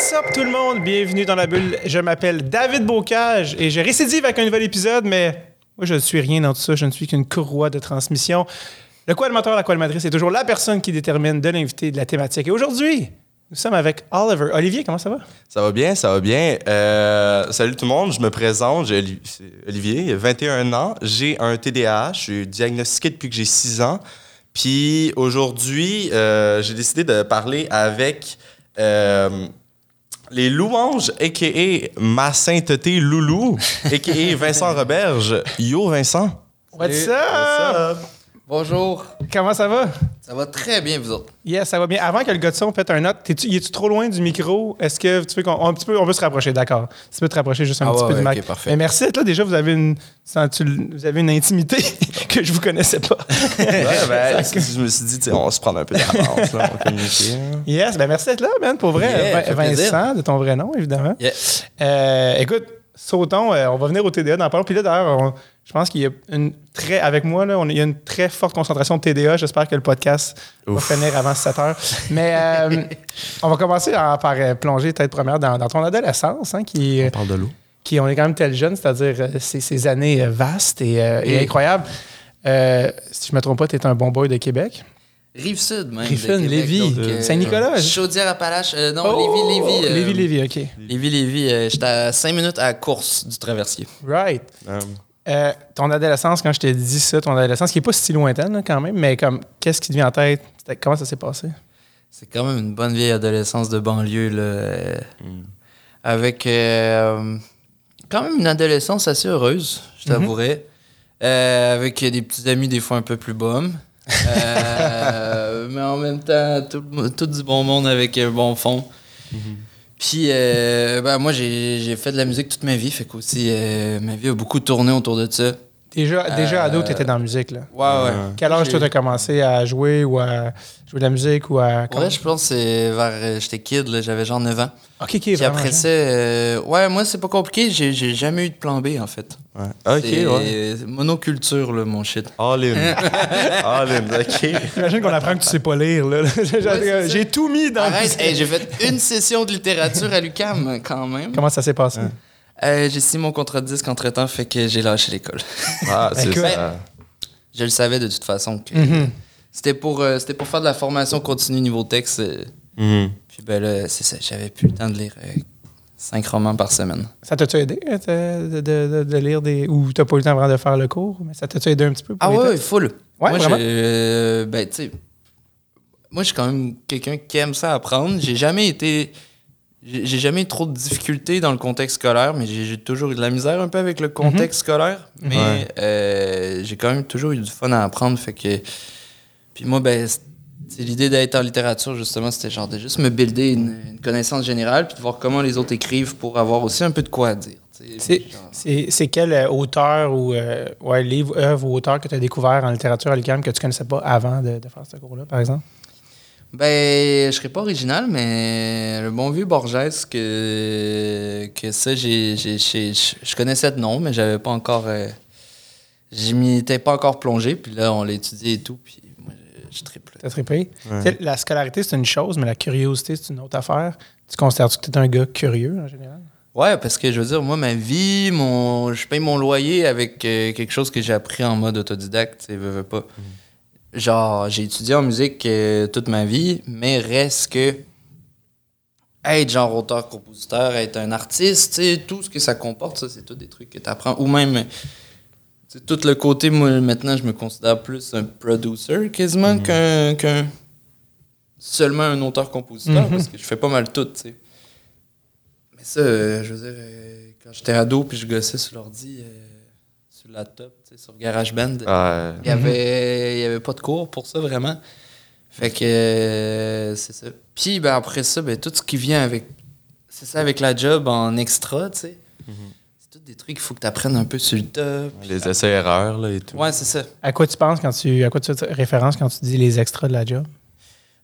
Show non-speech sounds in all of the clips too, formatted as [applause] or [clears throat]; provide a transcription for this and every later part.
What's tout le monde? Bienvenue dans la bulle. Je m'appelle David Bocage et je récidive avec un nouvel épisode, mais moi je ne suis rien dans tout ça, je ne suis qu'une courroie de transmission. Le co-animateur, la co-animatrice, c'est toujours la personne qui détermine de l'invité, de la thématique. Et aujourd'hui, nous sommes avec Oliver. Olivier, comment ça va? Ça va bien, ça va bien. Euh, salut tout le monde, je me présente, j'ai Olivier, j'ai 21 ans, j'ai un TDAH, je suis diagnostiqué depuis que j'ai 6 ans. Puis aujourd'hui, euh, j'ai décidé de parler avec euh, les louanges, a.k.a. ma sainteté Loulou, a.k.a. Vincent Roberge. Yo Vincent! What's up? Bonjour, Comment ça va? ça va très bien vous autres. Yes, ça va bien. Avant que le gars de son pète un note, es-tu trop loin du micro? Est-ce que tu veux qu'on un petit peu, on peut se rapprocher, d'accord? Tu peux te rapprocher juste un Ah petit ouais, peu du ouais, mic. ok, parfait. Mais merci d'être là. Déjà, vous avez une, vous avez une intimité [laughs] que je vous connaissais pas. Ouais, ben, [laughs] je me suis dit, on va se prendre un peu d'avance, là, on va [laughs] communiquer. hein. yes, ben merci d'être là, man, pour vrai. Yeah, Vincent, de ton vrai nom, évidemment. Yeah. Euh, écoute, sautons, euh, on va venir au TDA dans longtemps. Puis là, d'ailleurs, je pense qu'il y a une très, avec moi, là, on, il y a une très forte concentration de TDA. J'espère que le podcast Ouf. va finir avant 7 heures. Mais euh, [laughs] on va commencer en- par euh, plonger tête première dans, dans ton adolescence, hein, qui, On parle de l'eau. qui on est quand même tel jeune, c'est-à-dire euh, ces, ces années vastes et, et Et- incroyables. Si je me trompe pas, tu es un bon boy de Québec. Rive-Sud, même. Rive-Sud, Lévis, euh, Saint-Nicolas. Chaudière-Appalaches. euh, non, Oh! Lévis, Lévis. euh, Lévis, Lévis, OK. Lévis, Lévis. euh, J'étais à 5 minutes à la course du traversier. Right. Euh, Euh, ton adolescence, quand je t'ai dit ça, ton adolescence, qui n'est pas si lointaine là, quand même, mais comme qu'est-ce qui te vient en tête? Comment ça s'est passé? C'est quand même une bonne vieille adolescence de banlieue, là. euh, Avec euh, quand même une adolescence assez heureuse, je t'avouerais. Euh, avec des petits amis, des fois un peu plus bums. Euh, mais en même temps, tout, tout du bon monde avec un bon fond. Puis, euh, ben, moi, j'ai j'ai fait de la musique toute ma vie. Fait qu'aussi, euh, ma vie a beaucoup tourné autour de ça. Déjà, déjà Euh, ado, tu étais dans la musique. Là. Ouais, ouais. Quel âge toi, tu as commencé à jouer ou à jouer de la musique ou à. Ouais, je pense que c'est vers. euh, J'étais kid, là, j'avais genre 9 ans. Ok, ok, Puis après ça, euh, ouais, moi, c'est pas compliqué. J'ai j'ai jamais eu de plan B, en fait. ouais. Ok, C'est ouais. monoculture, là, mon shit. All in. [laughs] All in, ok. J'imagine qu'on apprend que tu sais pas lire. là. [laughs] J'ai tout mis dans Arrête, hey, [laughs] j'ai fait une session de littérature à l'UCAM, quand même. Comment ça s'est passé? Euh, j'ai signé mon contrat de disque entre temps, fait que j'ai lâché l'école. [laughs] Ah, c'est ça. Je le savais de toute façon. que Mhm. C'était pour, euh, c'était pour faire de la formation continue niveau texte. euh, Mhm. Puis ben là, c'est ça, j'avais plus le temps de lire euh, cinq romans par semaine. Ça t'a-tu aidé de, de- de- de lire des. Ou t'as pas eu le temps vraiment de faire le cours, mais ça t'a-tu aidé un petit peu pour Ah les ouais, textes? full. Ouais, moi, vraiment? euh, ben, tu sais, moi, je suis quand même quelqu'un qui aime ça apprendre. J'ai jamais été. J'ai jamais eu trop de difficultés dans le contexte scolaire, mais j'ai toujours eu de la misère un peu avec le contexte scolaire. Mais Ouais. euh, j'ai quand même toujours eu du fun à apprendre. Fait que. Puis moi, ben, c'est- l'idée d'être en littérature, justement, c'était genre de juste me builder une, une connaissance générale, puis de voir comment les autres écrivent pour avoir aussi un peu de quoi à dire. C'est- Genre- quel euh, auteur ou euh, ouais, livre, œuvre ou auteur que tu as découvert en littérature à l'UQAM que tu connaissais pas avant de, de faire ce cours-là, par exemple? Ben, je serais pas original, mais le bon vieux Borges, que, que ça, j'ai, j'ai- j'ai- je je connaissais de nom, mais j'avais pas encore. euh, j'y m'y étais pas encore plongé, puis là, on l'a étudié et tout, puis moi, je, je triple. T'as trippé? Ouais. La scolarité, c'est une chose, mais la curiosité, c'est une autre affaire. Tu considères-tu que tu es un gars curieux en général? Ouais, parce que je veux dire, moi, ma vie, mon, je paye mon loyer avec euh, quelque chose que j'ai appris en mode autodidacte, tu sais, veux, veux pas. Genre, j'ai étudié en musique euh, toute ma vie, mais reste que être genre auteur-compositeur, être un artiste, tout ce que ça comporte, ça, c'est tout des trucs que tu apprends. Ou même, tout le côté, moi, maintenant, je me considère plus un producer quasiment qu'un, qu'un- seulement un auteur-compositeur, Mhm. parce que je fais pas mal tout, tu sais. Mais ça, euh, je veux dire, euh, quand j'étais ado puis je gossais sur l'ordi, sur laptop, tu sais, sur GarageBand, Ah, il y avait, y avait pas de cours pour ça, vraiment. Fait que euh, c'est ça. Puis ben, après ça, ben, tout ce qui vient avec. C'est ça avec la job en extra, tu sais. C'est tout des trucs qu'il faut que tu apprennes un peu sur le top. les essais-erreurs, là, et tout. Ouais, c'est ça. À quoi tu penses quand tu. À quoi tu fais référence quand tu dis les extras de la job?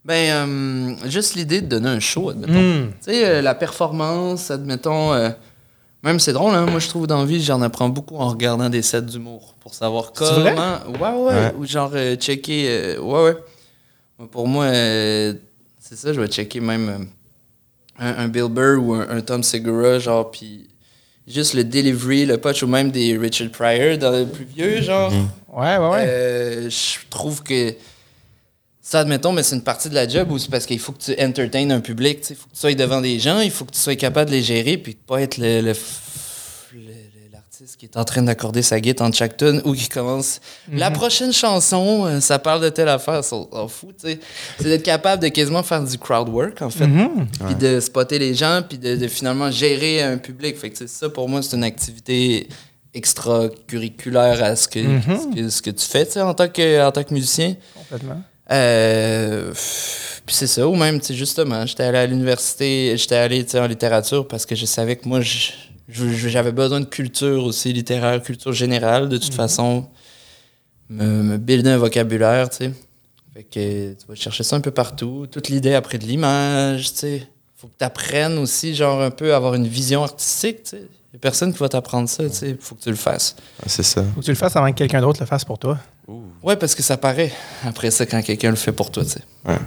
Ben, euh, juste l'idée de donner un show, admettons. Hmm. Tu sais, euh, la performance, admettons. euh, même c'est drôle, hein, moi je trouve dans la vie, j'en apprends beaucoup en regardant des sets d'humour pour savoir vrai? comment. Ouais, ouais, Ouais. Ou genre euh, checker. euh, ouais, ouais. Moi, Pour moi, euh, c'est ça, je vais checker même. un, un Bill Burr ou un, un Tom Segura, genre, puis juste le delivery, le punch, ou même des Richard Pryor dans le plus vieux, genre. Ouais, ouais, ouais. Euh, je trouve que ça, admettons, mais c'est une partie de la job où c'est parce qu'il faut que tu entertaines un public, il faut que tu sois devant des gens, il faut que tu sois capable de les gérer, puis de pas être le, l'artiste qui est en train d'accorder sa guitare en chaque tune ou qui commence la prochaine chanson, euh, ça parle de telle affaire, ça, on s'en fout, tu sais. C'est d'être capable de quasiment faire du crowd work, en fait, puis de spotter les gens, puis de, de finalement gérer un public. Fait que c'est ça, pour moi, c'est une activité extracurriculaire à ce que, ce que, ce que tu fais, tu sais, en tant que, en tant que musicien. Complètement. Euh, puis c'est ça, ou même, tu sais, justement, j'étais allé à l'université, j'étais allé, tu sais, en littérature parce que je savais que moi, j'avais besoin de culture aussi littéraire, culture générale, de toute façon, me, me builder un vocabulaire, tu sais. Fait que tu vas chercher ça un peu partout. Toute l'idée après de l'image, tu sais. Faut que tu apprennes aussi, genre, un peu à avoir une vision artistique, tu sais. A personne qui va t'apprendre ça, tu sais. Faut que tu le fasses. C'est ça. Faut que tu le fasses avant que quelqu'un d'autre le fasse pour toi. Ouais, parce que ça paraît après ça quand quelqu'un le fait pour toi, tu sais.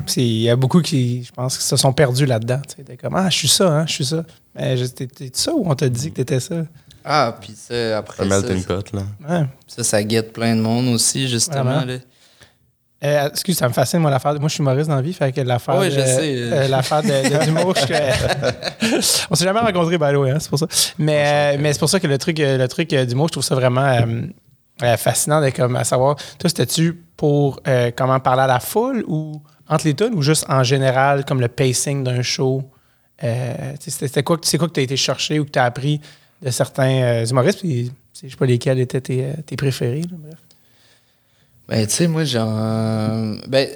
Puis Il y a beaucoup qui, je pense, qui se sont perdus là-dedans. Tu sais, T'es comme, ah, je suis ça, hein, je suis ça. Mais t'es ça ou on t'a dit que t'étais ça? Ah, puis ça, après Un ça, melting pot, là. Ouais. ça, ça guette plein de monde aussi, justement. Là. Euh, excuse, ça me fascine, moi, l'affaire. Moi, je suis humoriste dans la vie, fait que l'affaire. Ouais, je sais, euh. l'affaire de, d'humour, je- [laughs] On s'est jamais rencontrés, by the way, hein, c'est pour ça. Mais, euh, mais c'est pour ça que le truc, le truc d'humour, je trouve ça vraiment fascinant de comme, à savoir, toi, c'était-tu pour comment parler à la foule ou entre les tunes ou juste en général, comme le pacing d'un show? C'était, quoi, c'est quoi que tu as été chercher ou que tu as appris de certains humoristes? Puis, je sais pas lesquels étaient tes, tes préférés. là, bref. Ben, tu sais, moi, genre. Ben,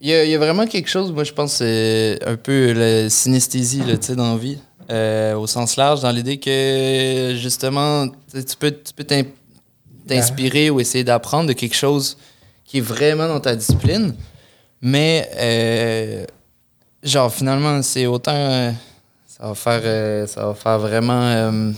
il y y a vraiment quelque chose, moi, je pense, c'est un peu la synesthésie, tu sais, dans la vie. Euh, au sens large, dans l'idée que, justement, tu peux t'inspirer ou essayer d'apprendre de quelque chose qui est vraiment dans ta discipline. Mais, euh, genre, finalement, c'est autant. ça va faire. euh, ça va faire vraiment.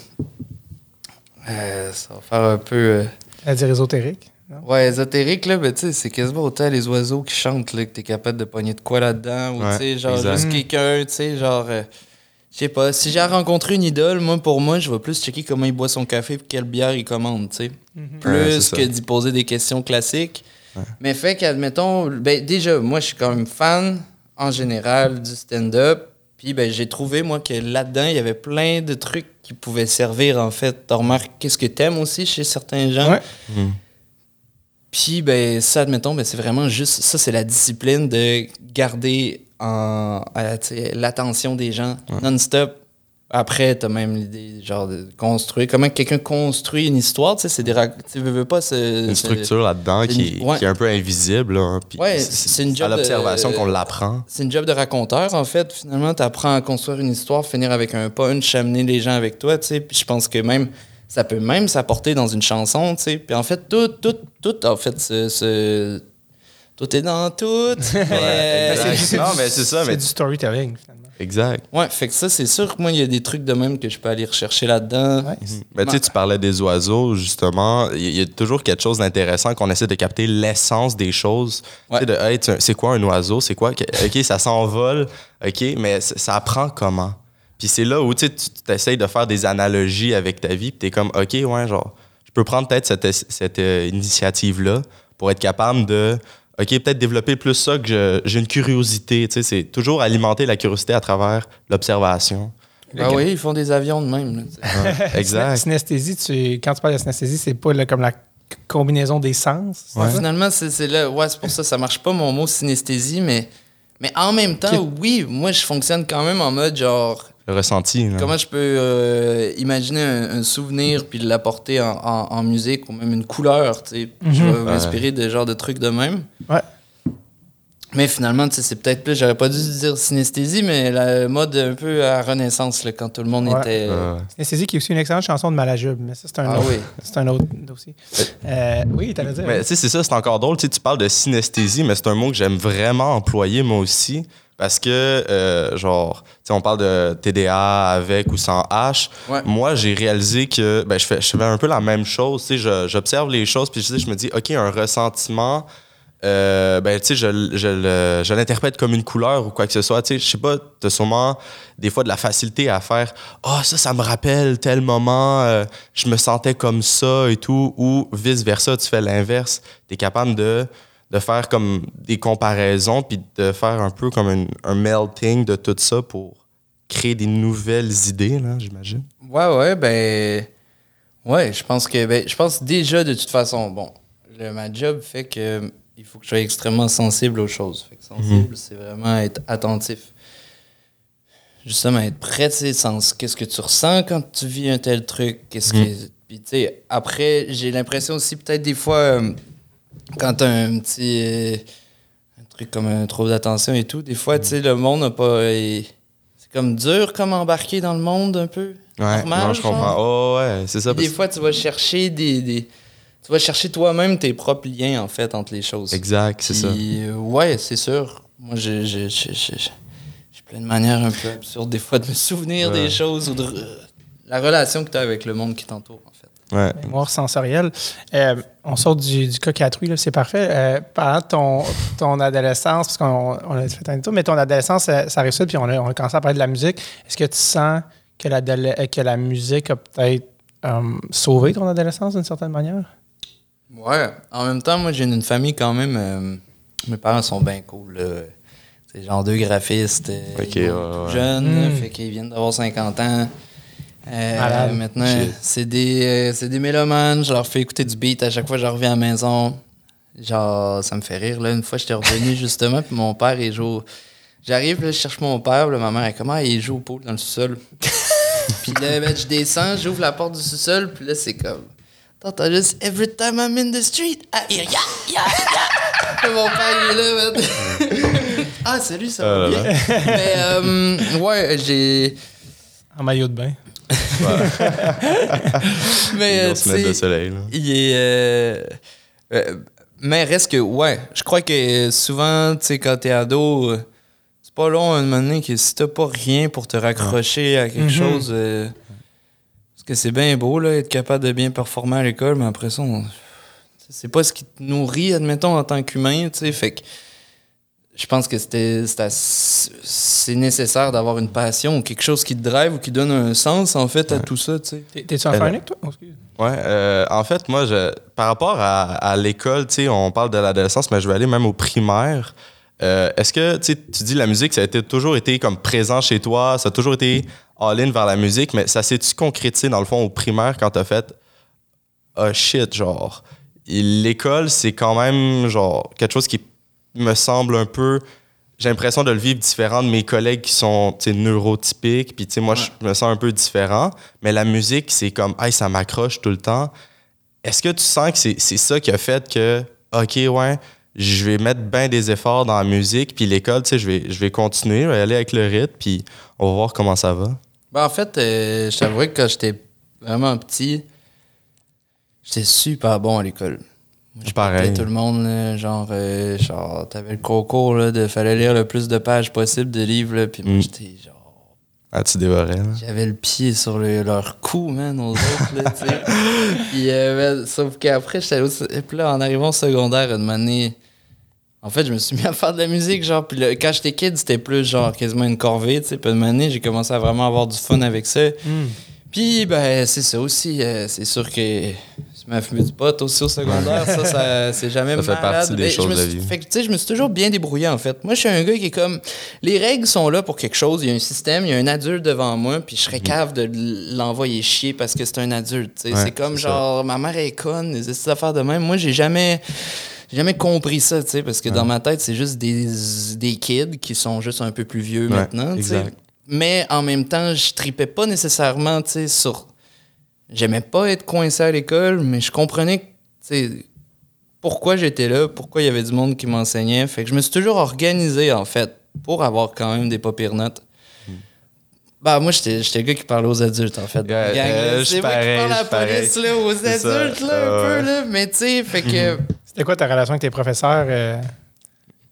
ça va faire un peu. À dire ésotérique. Non? Ouais, ésotérique, là, ben, tu sais, c'est quasiment autant les oiseaux qui chantent, là, que t'es capable de pogner de quoi là-dedans, ou, Ouais, tu sais, genre, exact. juste quelqu'un, tu sais, genre, euh, je sais pas, si j'ai rencontré une idole, moi, pour moi, je vais plus checker comment il boit son café et quelle bière il commande, tu sais. Plus Ouais, c'est ça. que d'y poser des questions classiques. Mais fait qu'admettons, ben, déjà, moi, je suis quand même fan, en général, du stand-up, puis ben, j'ai trouvé, moi, que là-dedans, il y avait plein de trucs qui pouvaient servir, en fait. T'as remarqué qu'est-ce que t'aimes aussi chez certains gens? Ouais. Puis, ben, ça, admettons, ben, c'est vraiment juste. Ça, c'est la discipline de garder en, euh, l'attention des gens non-stop. Après, t'as même l'idée, genre, de construire. Comment quelqu'un construit une histoire, tu sais, c'est des. Tu veux, veux pas. Une structure là-dedans qui, ouais. qui est un peu invisible. Là, hein, puis Ouais, c'est- une à job de- l'observation qu'on l'apprend. C'est une job de raconteur, en fait. Finalement, tu apprends à construire une histoire, finir avec un punch, amener les gens avec toi, tu sais. Puis je pense que même, ça peut même s'apporter dans une chanson, tu sais. Puis en fait, tout, tout, tout, en fait, ce... ce- Tout est dans tout. [laughs] mais-. C'est- Non, mais c'est ça, mais- du storytelling, finalement. Exact. Ouais, fait que ça, c'est sûr que moi, il y a des trucs de même que je peux aller rechercher là-dedans. Ouais. Ben, tu sais, tu parlais des oiseaux, justement. Il y, a toujours quelque chose d'intéressant qu'on essaie de capter l'essence des choses. Tu Ouais. sais, de, hey, tu- c'est quoi un oiseau? C'est quoi? que- OK, ça s'envole. OK, mais ça apprend comment? Puis c'est là où tu sais, tu essayes de faire des analogies avec ta vie. Puis t'es comme, OK, ouais, genre, je peux prendre peut-être cette, cette euh, initiative-là pour être capable de, OK, peut-être développer plus ça que je- j'ai une curiosité. Tu sais, c'est toujours alimenter la curiosité à travers l'observation. Ah oui, ils font des avions de même. là, tu. Ouais, [laughs] exact. Synesthésie, tu, quand tu parles de synesthésie, c'est pas le- comme la combinaison des sens? Finalement, c'est là. Ouais, c'est pour ça ça marche pas mon mot synesthésie, mais, mais en même temps, oui, moi, je fonctionne quand même en mode genre. Ressenti. là. Comment je peux euh, imaginer un, un souvenir puis l'apporter en, en, en musique ou même une couleur, tu sais. Je vais m'inspirer de genre de trucs de même. Ouais. Mais finalement, tu sais, c'est peut-être plus, j'aurais pas dû dire synesthésie, mais le mode un peu à Renaissance, là, quand tout le monde Ouais. était. Ouais. Synesthésie qui est aussi une excellente chanson de Malajube, mais ça, c'est un, Ah autre, oui. [laughs] c'est un autre dossier. Euh, oui, t'allais dire. Mais tu sais, c'est ça, c'est encore drôle. Tu parles de synesthésie, mais c'est un mot que j'aime vraiment employer moi aussi. Parce que, euh, genre, tu sais, on parle de TDA avec ou sans H. Ouais. Moi, j'ai réalisé que ben, je, fais, je fais un peu la même chose. Tu sais, j'observe les choses, puis je, me dis, OK, un ressentiment, euh, ben, tu sais, je, je l'interprète comme une couleur ou quoi que ce soit. Tu sais, je sais pas, t'as sûrement des fois de la facilité à faire « Ah, ça, ça me rappelle tel moment, euh, je me sentais comme ça et tout. » Ou vice-versa, tu fais l'inverse. T'es capable de, de faire comme des comparaisons puis de faire un peu comme un, un melting de tout ça pour créer des nouvelles idées, là, j'imagine. Ouais, ouais, ben. Ouais, je pense que. Ben, je pense déjà, de toute façon, bon, le, ma job fait que il faut que je sois extrêmement sensible aux choses. Fait que sensible, c'est vraiment être attentif. Justement, être prêt, tu sais, sens. Qu'est-ce que tu ressens quand tu vis un tel truc? Qu'est-ce que. Puis, tu sais, après, j'ai l'impression aussi, peut-être des fois, euh, quand t'as un petit. euh, un truc comme un trouble d'attention et tout, des fois, tu sais, le monde n'a pas. euh, c'est comme dur comme embarquer dans le monde un peu. Ouais, normal, non, je genre. comprends. Oh, ouais, c'est ça. Des fois, tu vas chercher des, des- tu vas chercher toi-même tes propres liens en fait entre les choses. Exact, c'est ça. Euh, ouais, c'est sûr. Moi, j'ai plein de manières un peu absurdes des fois de me souvenir Ouais. des choses ou de la relation que tu as avec le monde qui t'entoure. Ouais. Mémoire sensorielle. Euh, on sort du, du cocatouille, c'est parfait. Euh, pendant ton, ton adolescence, parce qu'on on a fait un tour, mais ton adolescence, ça, ça arrive ça, puis on a, on a commencé à parler de la musique. Est-ce que tu sens que la, que la musique a peut-être euh, sauvé ton adolescence d'une certaine manière? Ouais. En même temps, moi, j'ai une famille quand même. euh, mes parents sont bien cool. là. C'est genre deux graphistes. euh, Ok, ils sont ouais, tout ouais. jeunes, là, Mm. fait qu'ils viennent d'avoir 50 ans. Euh, maintenant, c'est des, euh, c'est des mélomanes. Je leur fais écouter du beat à chaque fois que je reviens à la maison. Genre, ça me fait rire. Là. Une fois, j'étais revenu [laughs] justement, puis mon père, il joue. J'arrive, là, je cherche mon père, là, ma mère, elle comment il joue au pool dans le sous-sol. [laughs] puis là, ben, je descends, j'ouvre la porte du sous-sol, puis là, c'est comme. T'entends juste Every time I'm in the street, I hear ya, ya, ya. [laughs] Mon père, il est là, man. ah, salut, ça va Ah là bien. Mais, euh, ouais, j'ai. En maillot de bain. [laughs] Mais, euh, tu sais. Il est. euh, euh, mais reste que, ouais, je crois que souvent, tu sais, quand t'es ado, c'est pas long à un moment donné que si t'as pas rien pour te raccrocher à quelque Mhm. chose. euh, parce que c'est bien beau, là, être capable de bien performer à l'école, mais après ça, on- c'est pas ce qui te nourrit, admettons, en tant qu'humain, tu sais. Fait que je pense que c'était c'est nécessaire d'avoir une passion ou quelque chose qui te drive ou qui donne un sens, en fait, à tout ça, tu sais. T'es-tu en Euh, toi? Oh. Ouais, euh, en fait, moi, je, par rapport à, à l'école, tu sais, on parle de l'adolescence, mais je vais aller même au primaire. Euh, Est-ce que, tu dis la musique, ça a été, toujours été comme présent chez toi, ça a toujours été all-in vers la musique, mais ça s'est-tu concrétisé dans le fond au primaire quand t'as fait oh shit, genre, l'école, c'est quand même, genre, quelque chose qui me semble un peu. J'ai l'impression de le vivre différent de mes collègues qui sont neurotypiques. Puis, tu sais, moi, je me sens un peu différent. Mais la musique, c'est comme, hey, ça m'accroche tout le temps. Est-ce que tu sens que c'est c'est ça qui a fait que, OK, ouais, je vais mettre bien des efforts dans la musique, puis l'école, tu sais, je vais, je vais continuer, je vais aller avec le rythme, puis on va voir comment ça va? Ben, en fait, euh, je t'avouerais que quand j'étais vraiment petit, j'étais super bon à l'école. Je Pareil. tout le monde, là, genre, euh, genre t'avais le concours, là, de fallait lire le plus de pages possible de livres, là, puis moi, Mm. j'étais genre, Ah, tu dévorais, là. j'avais le pied sur le- leur cou, man, aux autres, là, tu sais. [laughs] Puis, euh, ben, sauf qu'après, j'étais au- puis là, en arrivant au secondaire, une année, en fait, je me suis mis à faire de la musique, genre, puis quand j'étais kid, c'était plus, genre, quasiment une corvée, tu sais, puis une année, j'ai commencé à vraiment avoir du fun avec ça. Hmm. Puis, ben, c'est ça aussi. euh, c'est sûr que je m'as fumé du pot aussi au secondaire. ça, ça c'est jamais Ça fait malade. partie des Mais choses de vie. Fait que, tu sais, je me suis toujours bien débrouillé, en fait. Moi, je suis un gars qui est comme... Les règles sont là pour quelque chose. Il y a un système, il y a un adulte devant moi, puis je serais cave de l'envoyer chier parce que c'est un adulte. Ouais, c'est comme, ça. genre, ma mère est conne, des affaires de même. Moi, j'ai jamais... J'ai jamais compris ça, tu sais, parce que dans ma tête, c'est juste des, des kids qui sont juste un peu plus vieux Ouais, maintenant, tu sais. exact. Mais en même temps, je tripais pas nécessairement, tu sais, sur. J'aimais pas être coincé à l'école, mais je comprenais, pourquoi j'étais là, pourquoi il y avait du monde qui m'enseignait. Fait que je me suis toujours organisé, en fait, pour avoir quand même des pas pires notes. Bah, moi, j'étais j'étais le gars qui parlait aux adultes, en fait. gang, euh, c'est moi qui parle à la police, là, aux ça, adultes, là, un ouais. peu, là. Mais, tu sais, fait que. [laughs] C'était quoi ta relation avec tes professeurs? euh,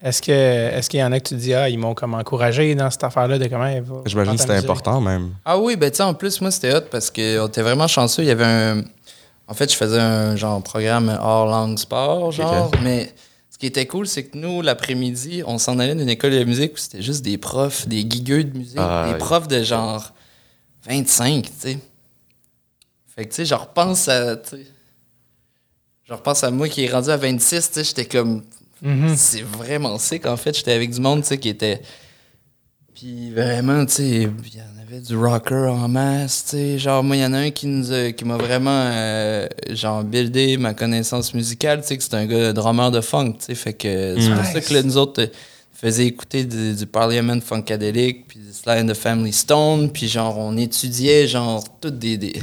Est-ce que est-ce qu'il y en a que tu dis ah ils m'ont comme encouragé dans cette affaire-là de comment J'imagine que c'était important, même. Ah oui, ben tu sais, en plus, moi, c'était hot parce qu'on était vraiment chanceux. Il y avait un. En fait, je faisais un genre programme hors langue sport, genre. Mais Ce qui était cool, c'est que nous, l'après-midi, on s'en allait d'une école de musique où c'était juste des profs, des gigueux de musique, Ah, des oui. profs de genre 25, tu sais. Fait que, tu sais, je repense à, tu sais, je repense à moi qui est rendu à 26, tu sais, j'étais comme, Mhm. c'est vraiment sick, en fait. J'étais avec du monde, tu sais, qui était... Puis vraiment, tu sais, il y en avait du rocker en masse, tu sais. Genre, moi, il y en a un qui nous a- qui m'a vraiment, euh, genre, buildé ma connaissance musicale, tu sais, que c'est un gars drummer de funk, tu sais. Fait que c'est pour Nice. ça que là, nous autres, euh, faisait écouter du, du Parliament Funkadelic, puis du Sly and the Family Stone, puis genre, on étudiait, genre, toutes des... des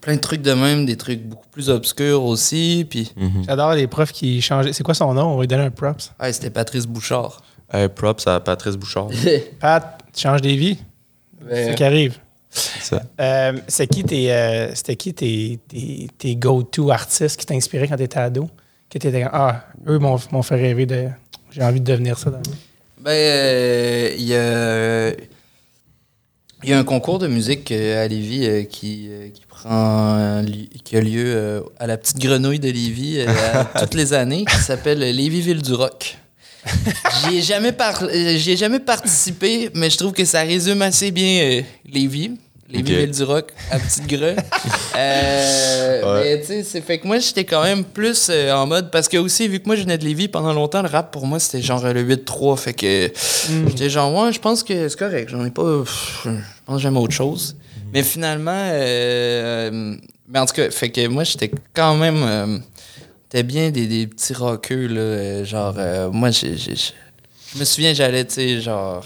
plein de trucs de même, des trucs beaucoup plus obscurs aussi, puis... J'adore les profs qui changeaient. C'est quoi son nom? On va lui donner un props. Ouais, c'était Patrice Bouchard. Hey, props à Patrice Bouchard. [laughs] Pat, tu changes des vies. C'est ce qui arrive. Ça. Euh, c'est qui tes, euh, c'était qui tes, tes, tes go-to artistes qui t'inspiraient quand t'étais ado? Que t'étais comme, ah, eux m'ont m'ont fait rêver de. J'ai envie de devenir ça dans. Ben, euh, il y a. Il y a un concours de musique euh, à Lévis euh, qui, euh, qui prend qui a lieu à la petite grenouille de Lévis [laughs] toutes les années qui s'appelle Lévis Ville du Rock. J'y ai jamais par- ai jamais participé, mais je trouve que ça résume assez bien Lévis. Lévis Ok. Ville du Rock à petite greu. [laughs] Euh, Ouais. Mais tu sais, c'est fait que moi j'étais quand même plus euh, en mode parce que aussi vu que moi je venais de Lévis pendant longtemps, le rap pour moi c'était genre euh, le 8-3 fait que j'étais genre ouais, je pense que c'est correct, j'en ai pas pff, je pense que j'aime autre chose. Mais finalement euh, mais en tout cas, fait que moi j'étais quand même T'es bien des, des petits rockeux, là. Genre, moi, je me souviens, j'allais, tu sais, genre.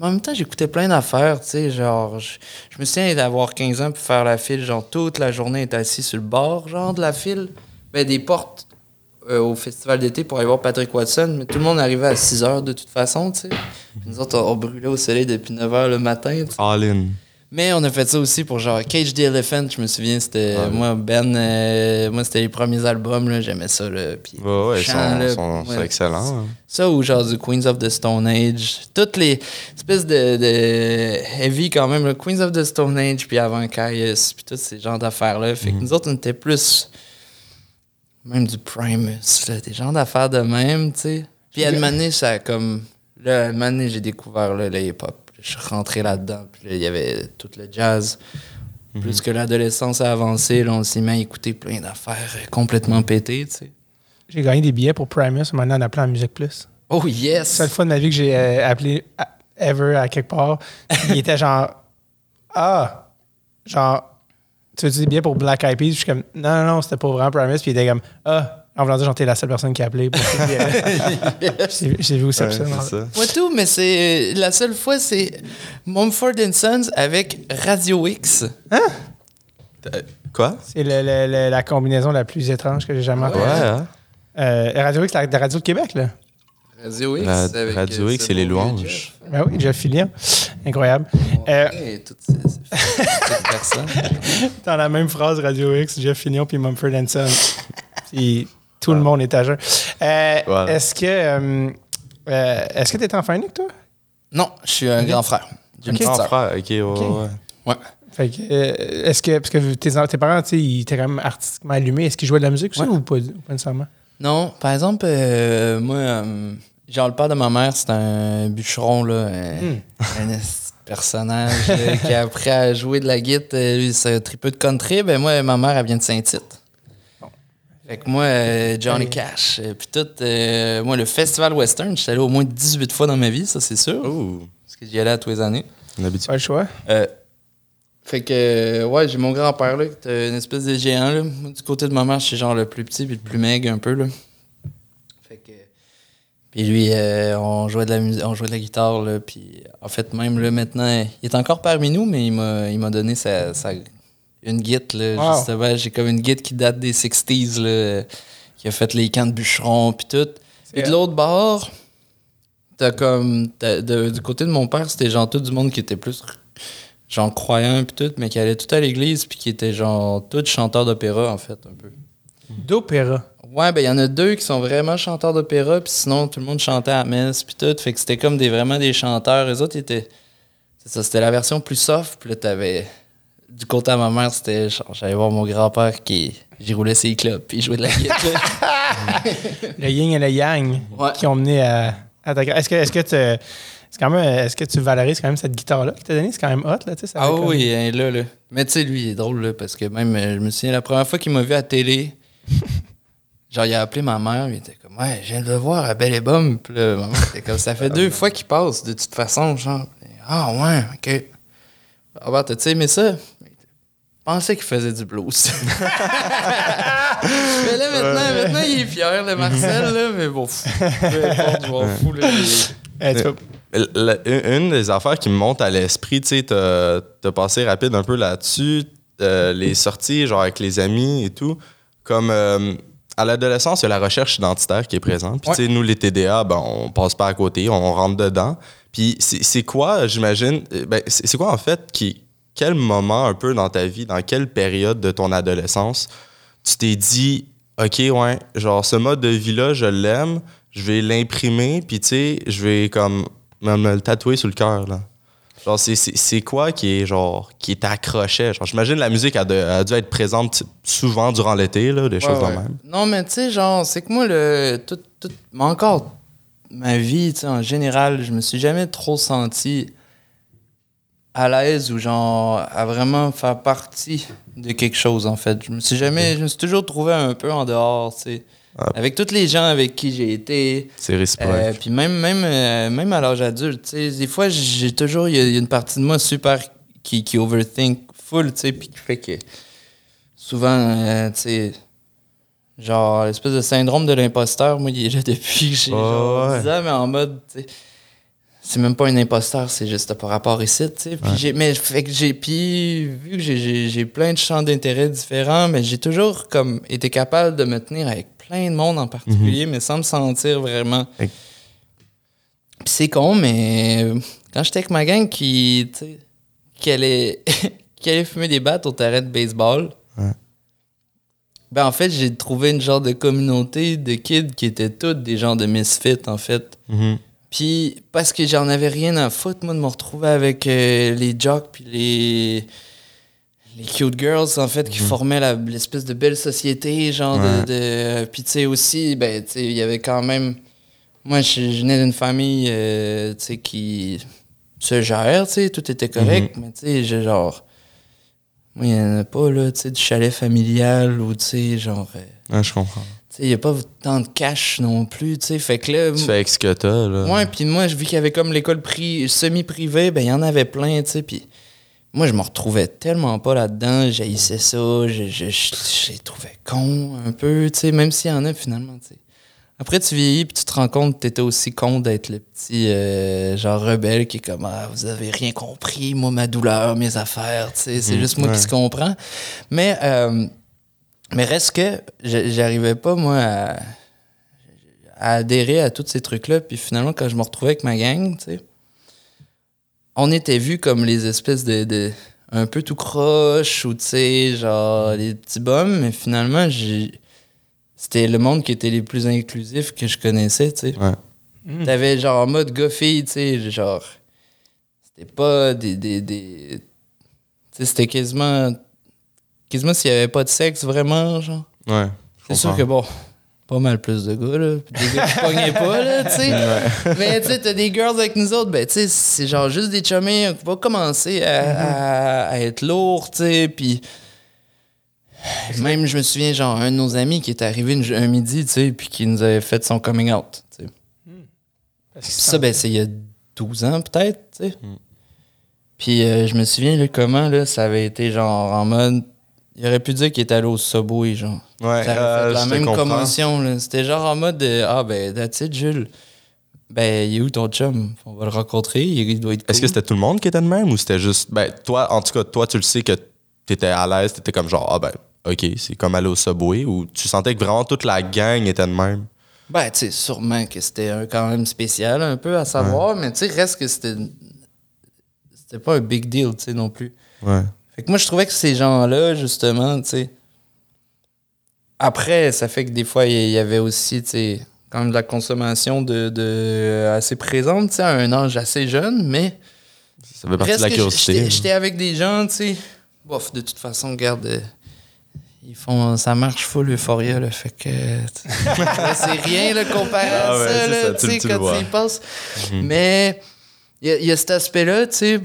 Mais en même temps, j'écoutais plein d'affaires, tu sais. Genre, je me souviens d'avoir 15 ans pour faire la file, genre, toute la journée, être assis sur le bord, genre, de la file. Ben, des portes euh, au festival d'été pour aller voir Patrick Watson, mais tout le monde arrivait à 6 heures de toute façon, tu sais. Nous autres, on, on brûlait au soleil depuis 9 heures le matin. Mais on a fait ça aussi pour genre Cage the Elephant, je me souviens, c'était Ah, moi Ben euh, moi c'était les premiers albums là, j'aimais ça là, puis Ouais, ouais, ils chant, sont, ouais. excellents. hein. Ça ou genre du Queens of the Stone Age, toutes les espèces de, de heavy quand même, le Queens of the Stone Age puis avant Caius puis tous ces genres d'affaires là, fait que nous autres on était plus même du Primus, là, des genres d'affaires de même, tu sais. Puis à ça a comme là à j'ai découvert là, le hip-hop. Je suis rentré là-dedans, puis là, il y avait tout le jazz. Plus que l'adolescence a avancé, là, on s'est mis à écouter plein d'affaires complètement pétées, tu sais. J'ai gagné des billets pour Primus maintenant en appelant à Musique Plus. Oh C'est la yes! seule fois de ma vie que j'ai euh, appelé à- ever à quelque part. Il était genre Ah genre tu veux des billets pour Black Eyed Peas? Je suis comme non, non, non, c'était pas vraiment Primus. Puis il était comme Ah en voulant dire, genre, t'es la seule personne qui a appelé pour billets-là. [laughs] J'ai vu c'est ça. Moi tout, mais c'est la seule fois, c'est Mumford Sons avec Radio X. Quoi? C'est le- le- le- la combinaison la plus étrange que j'ai jamais Ouais, entendue. hein? Euh, Radio X, la, la radio de Québec, là. Radio X. La- avec, Radio euh, X, ce c'est les louanges. Jeff. Ben oui, Jeff Fillion. Incroyable. Euh, Ouais, toutes ces, ces- ces personnes. [laughs] dans la même phrase, Radio X, Jeff Fillion puis Mumford Son. [laughs] Tout le monde est à jeun. Euh, Voilà. Est-ce que euh, euh, est-ce que t'es enfant unique, toi? Non, je suis un grand frère. J'ai une Ok. petite Grand sœur. frère, ok, ouais, Ok. ouais. Fait que, euh, est-ce que, parce que tes, tes parents, tu sais, ils étaient quand même artistiquement allumés, est-ce qu'ils jouaient de la musique aussi Ouais. ou pas, ou pas nécessairement? Non, par exemple, euh, moi, euh, genre le père de ma mère, c'est un bûcheron, là, un, Hmm. un personnage qui a appris à jouer de la guitare. Lui, c'est un tripeux de country. Ben moi, ma mère, elle vient de Saint-Tite. Fait que moi, euh, Johnny Hey. Cash, euh, puis tout, euh, moi, le festival western, j'étais allé au moins 18 fois dans ma vie, ça c'est sûr. Parce que j'y allais à tous les années. on habite. Pas le choix. Euh, fait que, euh, ouais, j'ai mon grand-père, là, qui était une espèce de géant, là. Moi, du côté de ma mère, je suis genre le plus petit puis le plus maigre, un peu, là. Fait que... Puis lui, euh, on jouait de la musique, on jouait de la guitare, là, puis en fait, même, là, maintenant, il est encore parmi nous, mais il m'a, il m'a donné sa, sa- une guitare, là, Wow. justement. J'ai comme une guitare qui date des 60s, là, qui a fait les camps de bûcherons, puis tout. Et de l'autre bord, t'as comme. de- du côté de mon père, c'était genre tout du monde qui était plus genre croyant puis tout, mais qui allait tout à l'église puis qui était genre tout chanteurs d'opéra en fait un peu. D'opéra. Ouais, ben il y en a deux qui sont vraiment chanteurs d'opéra puis sinon tout le monde chantait à messe puis tout, fait que c'était comme des vraiment des chanteurs, les autres ils étaient c'est ça, c'était la version plus soft, puis là t'avais du côté à ma mère, c'était genre, j'allais voir mon grand-père qui. J'y roulais ses clubs, puis il jouait de la guitare. [laughs] Le yin et le yang Ouais. qui ont mené à, à ta Est-ce que, est-ce que tu. C'est quand même, est-ce que tu valorises quand même cette guitare-là qu'il t'a donnée? C'est quand même hot, là, tu sais. ah comme- oui, hein, là, là. Mais tu sais, lui, il est drôle, là, parce que même, euh, je me souviens, la première fois qu'il m'a vu à télé, [laughs] genre, il a appelé ma mère, il était comme, ouais, je viens de le voir à Belle et Bomme. Puis là, ma mère était comme, ça fait deux fois qu'il passe, de toute façon, genre. Ah ouais, ok. Robert, t'as-tu aimé ça? Je pensais qu'il faisait du blues. [laughs] mais là, maintenant, maintenant, il est fier, le Marcel, là, mais bon, pff, peu m'en fous, là. La- une des affaires qui me monte à l'esprit, tu sais, t'as passé rapide un peu là-dessus, euh, les sorties, genre avec les amis et tout. Comme euh, à l'adolescence, il y a la recherche identitaire qui est présente. Puis, Ouais. tu sais, nous, les TDA, ben, on passe pas à côté, on rentre dedans. Puis, c'est quoi, j'imagine, euh, ben, c'est quoi en fait qui. Quel moment un peu dans ta vie, dans quelle période de ton adolescence, tu t'es dit, OK, ouais, genre ce mode de vie-là, je l'aime, je vais l'imprimer, puis tu sais, je vais comme me, me le tatouer sur le cœur, là. Genre, c'est- c'est c'est quoi qui est, genre, qui t'accrochait? Genre, j'imagine la musique a, de- a dû être présente souvent durant l'été, là, des choses Ouais, de même. Non, mais tu sais, genre, c'est que moi, le, tout, tout- mais encore ma vie, tu sais, en général, je me suis jamais trop senti à l'aise ou genre à vraiment faire partie de quelque chose, en fait. Je me suis jamais, je me suis toujours trouvé un peu en dehors, tu sais. Ah. Avec tous les gens avec qui j'ai été, C'est réciproque. euh, puis même, même, euh, même à l'âge adulte, tu sais, des fois, j'ai toujours, il y, a- il y a une partie de moi super qui, qui overthink full, tu sais, puis qui fait que souvent, euh, tu sais, genre, l'espèce de syndrome de l'imposteur, moi, il est là [laughs] depuis que j'ai Ah genre ouais. 10 ans, mais en mode, tu sais, c'est même pas un imposteur, c'est juste par rapport ici, tu sais. Puis j'ai, mais fait que j'ai, puis vu que j'ai- j'ai, plein de champs d'intérêt différents, mais j'ai toujours comme été capable de me tenir avec plein de monde en particulier, mais sans me sentir vraiment. Puis c'est con, mais quand j'étais avec ma gang qui, tu sais, qui allait, [laughs] qui allait fumer des battes au terrain de baseball, Ouais. ben en fait, j'ai trouvé une genre de communauté de kids qui étaient tous des gens de misfits, en fait. Mhm. Puis parce que j'en avais rien à foutre, moi, de me retrouver avec euh, les jocks puis les les cute girls, en fait, qui formaient la- l'espèce de belle société, genre Ouais. de... de- Puis tu sais, aussi, ben, tu sais, il y avait quand même... Moi, je, je venais d'une famille, euh, tu sais, qui se gère, tu sais, tout était correct, mais tu sais, j'ai genre... Moi, il n'y en a pas, là, tu sais, du chalet familial ou, tu sais, genre... euh, Ouais, je comprends. Il n'y a pas tant de cash non plus, tu sais, fait que là... Tu fais avec ce que t'as, là. Ouais, puis moi, je vu qu'il y avait comme l'école pri- semi-privée, ben il y en avait plein, tu sais, puis moi, je me retrouvais tellement pas là-dedans, j'haïssais ça, je, je, je, je les trouvais con un peu, tu sais, même s'il y en a finalement, tu sais. Après, tu vieillis, puis tu te rends compte que t'étais aussi con d'être le petit, euh, genre, rebelle qui est comme, ah, vous avez rien compris, moi, ma douleur, mes affaires, tu sais, c'est Mhm, juste moi ouais. qui se comprend. Mais, euh, mais reste que, je- j'arrivais pas, moi, à à adhérer à tous ces trucs-là. Puis finalement, quand je me retrouvais avec ma gang, tu sais, on était vus comme les espèces de, de- un peu tout croche ou tu sais, genre les petits bums, mais finalement, j'ai c'était le monde qui était les plus inclusifs que je connaissais, tu sais. Ouais. Mm. T'avais genre en mode gars-fille, tu sais, genre. C'était pas des. des, des- tu sais, c'était quasiment. Quasiment s'il y avait pas de sexe vraiment, genre. Ouais. C'est sûr que bon, pas mal plus de gars, là. Puis des gars qui pognaient pas, là, tu sais. Mais tu sais, t'as des girls avec nous autres, ben tu sais, c'est genre juste des chummés, on va commencer à, à- à être lourd, tu sais. Puis même, je me souviens, genre, un de nos amis qui était arrivé une- un midi, tu sais, puis qui nous avait fait son coming out, tu sais. Puis ça, ben, c'est il y a 12 ans, peut-être, tu sais. Puis euh, je me souviens, là, comment, là, ça avait été genre en mode. Il aurait pu dire qu'il était allé au Subway, genre. Ouais, Ça euh, fait la même comprends. commotion. C'était genre en mode de, Ah, ben, that's it, Jules. Ben, il est où ton chum? On va le rencontrer, il, doit être. Est-ce que c'était tout le monde qui était de même ou c'était juste. Ben, toi, en tout cas, toi, tu le sais que t'étais à l'aise, t'étais comme genre, ah ben, ok, c'est comme aller au Subway ou tu sentais que vraiment toute la gang était de même? Ben, tu sais, sûrement que c'était un- quand même spécial, un peu à savoir, mais tu sais, reste que c'était. C'était pas un big deal, tu sais, non plus. Ouais. Fait que moi, je trouvais que ces gens-là, justement, tu sais. Après, ça fait que des fois, il y avait aussi, tu sais, quand même de la consommation de, de assez présente, tu sais, à un âge assez jeune, mais Ça fait partie de la j'étais curiosité. j'étais avec des gens, tu sais, bof, de toute façon, regarde, euh, ils font, ça marche full Euphoria, là, fait que [laughs] c'est rien là, comparé à Ah ouais, ça, là, ça, tu sais, le quand tu y penses. Mais il y, y a cet aspect-là, tu sais,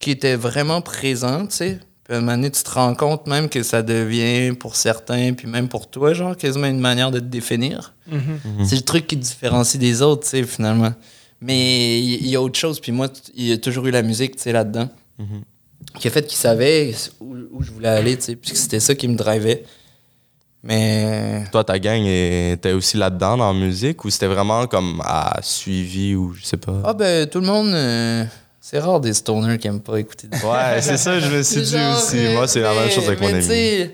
qui était vraiment présent, tu sais. Puis à un moment donné, tu te rends compte même que ça devient, pour certains, puis même pour toi, genre, quasiment une manière de te définir. Mhm. C'est le truc qui te différencie des autres, tu sais, finalement. Mais il y, y a autre chose, puis moi, il y a toujours eu la musique, tu sais, là-dedans. Mhm. Qui a fait qu'il savait où, où je voulais aller, tu sais, puis que c'était ça qui me drivait. Mais. Toi, ta gang était aussi là-dedans dans la musique ou c'était vraiment comme à suivi ou je sais pas? Ah, ben, tout le monde. euh, c'est rare des stoners qui aiment pas écouter de Ouais, c'est ça, je me suis dit Genre, aussi. Moi, c'est la même chose avec mon ami.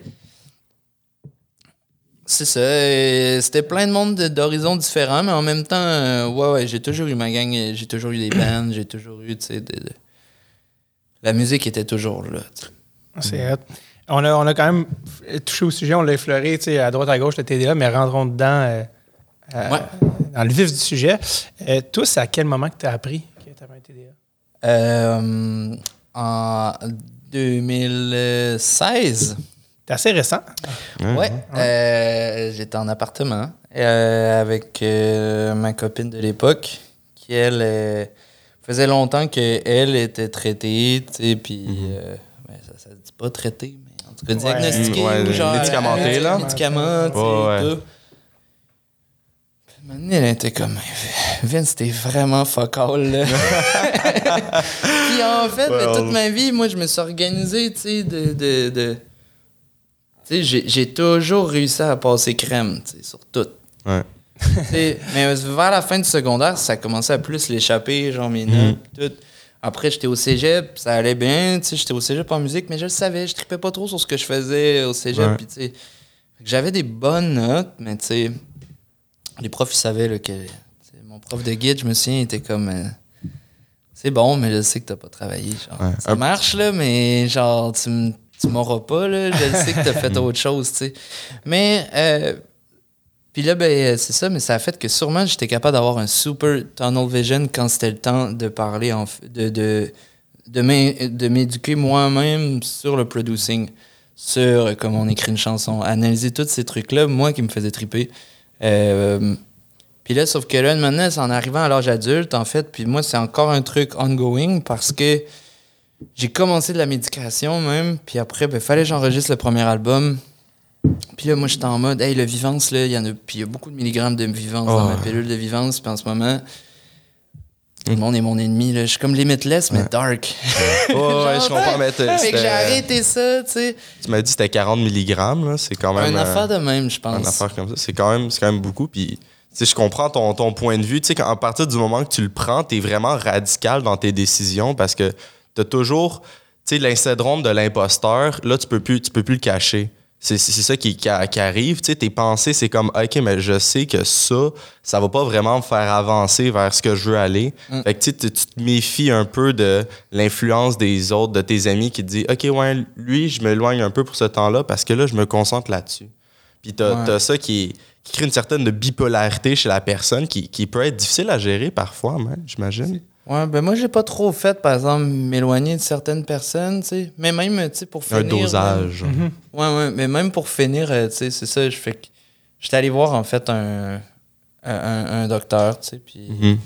C'est ça. C'était plein de monde de- d'horizons différents, mais en même temps, euh, ouais, ouais, j'ai toujours eu ma gang, j'ai toujours eu des bands, j'ai toujours eu, tu sais, de- de- la musique était toujours là. C'est hot. On a, on a quand même touché au sujet, on l'a effleuré tu sais, à droite à gauche, le TDA, mais rentrons dedans euh, euh, Ouais. dans le vif du sujet. Euh, toi, c'est à quel moment que tu as appris que tu avais un TDA? Euh, en 2016, C'est assez récent. ouais, euh, j'étais en appartement euh, avec euh, ma copine de l'époque qui, elle, euh, faisait longtemps qu'elle était traitée, tu sais, puis euh, ben, ça, se dit pas traitée, mais en tout cas diagnostiquée Ouais, ou genre médicamentée, là. médicaments, tu sais, Ouais, ouais. tout. Puis maintenant, elle était comme Vince, t'es vraiment fuck all, là. [laughs] Puis en fait, toute ma vie, moi, je me suis organisé, tu sais, de. de, de- Tu sais, j'ai- toujours réussi à passer crème, tu sais, sur tout. Ouais. Mais vers la fin du secondaire, ça commençait à plus l'échapper, genre mes notes, tout. Après, j'étais au cégep, ça allait bien, tu sais, j'étais au cégep en musique, mais je le savais, je tripais pas trop sur ce que je faisais au cégep, Ouais. puis tu sais, j'avais des bonnes notes, mais tu sais, les profs, ils savaient sais, mon prof de guide, je me souviens, il était comme, euh, c'est bon, mais je sais que t'as pas travaillé, genre, Ouais. ça marche, là, mais genre, tu tu m'auras pas, là, je sais que t'as fait [laughs] autre chose, tu sais. Mais, euh, puis là, ben, euh, c'est ça, mais ça a fait que sûrement j'étais capable d'avoir un super tunnel vision quand c'était le temps de parler, en de, de, de m'éduquer moi-même sur le producing, sur comment on écrit une chanson, analyser tous ces trucs-là, moi qui me faisais triper. Euh, puis là, sauf que là, maintenant, c'est en arrivant à l'âge adulte, en fait, puis moi, c'est encore un truc ongoing parce que j'ai commencé de la médication même, puis après, ben, fallait que j'enregistre le premier album. Puis là, moi, j'étais en mode, hey, le Vivance, là, il y en a, puis il y a beaucoup de milligrammes de Vivance dans Oh. ma pilule de Vivance, puis en ce moment, tout le monde est mon ennemi, là. Je suis comme limitless, mais dark. [laughs] Ouais, ouais, je comprends, mais fait que j'ai arrêté ça, tu sais. tu m'as dit que c'était 40 mg, là. C'est quand même. Une euh, affaire de même, je une pense. affaire comme ça. C'est quand même, quand même beaucoup. Puis, tu sais, je comprends ton, ton point de vue. Tu sais, qu'à partir du moment que tu le prends, tu es vraiment radical dans tes décisions parce que tu as toujours, tu sais, l'insyndrome de l'imposteur. Là, tu peux plus, tu peux plus le cacher. C'est ça qui, qui, qui arrive. Tu sais, tes pensées, c'est comme, OK, mais je sais que ça, ça va pas vraiment me faire avancer vers ce que je veux aller. Mm. Fait que tu tu te méfies un peu de l'influence des autres, de tes amis qui te disent, OK, ouais, lui, je m'éloigne un peu pour ce temps-là parce que là, je me concentre là-dessus. Puis t'as Ouais. t'as ça qui, crée une certaine de bipolarité chez la personne qui, qui peut être difficile à gérer parfois, j'imagine. Ouais, ben moi, j'ai pas trop fait, par exemple, m'éloigner de certaines personnes, tu sais. Mais même, tu sais, pour Un finir... dosage. Mhm. Ouais, ouais, mais même pour finir, euh, tu sais, c'est ça, je fais que... J'étais allé voir, en fait, un, un, un- docteur, tu sais, puis Mhm.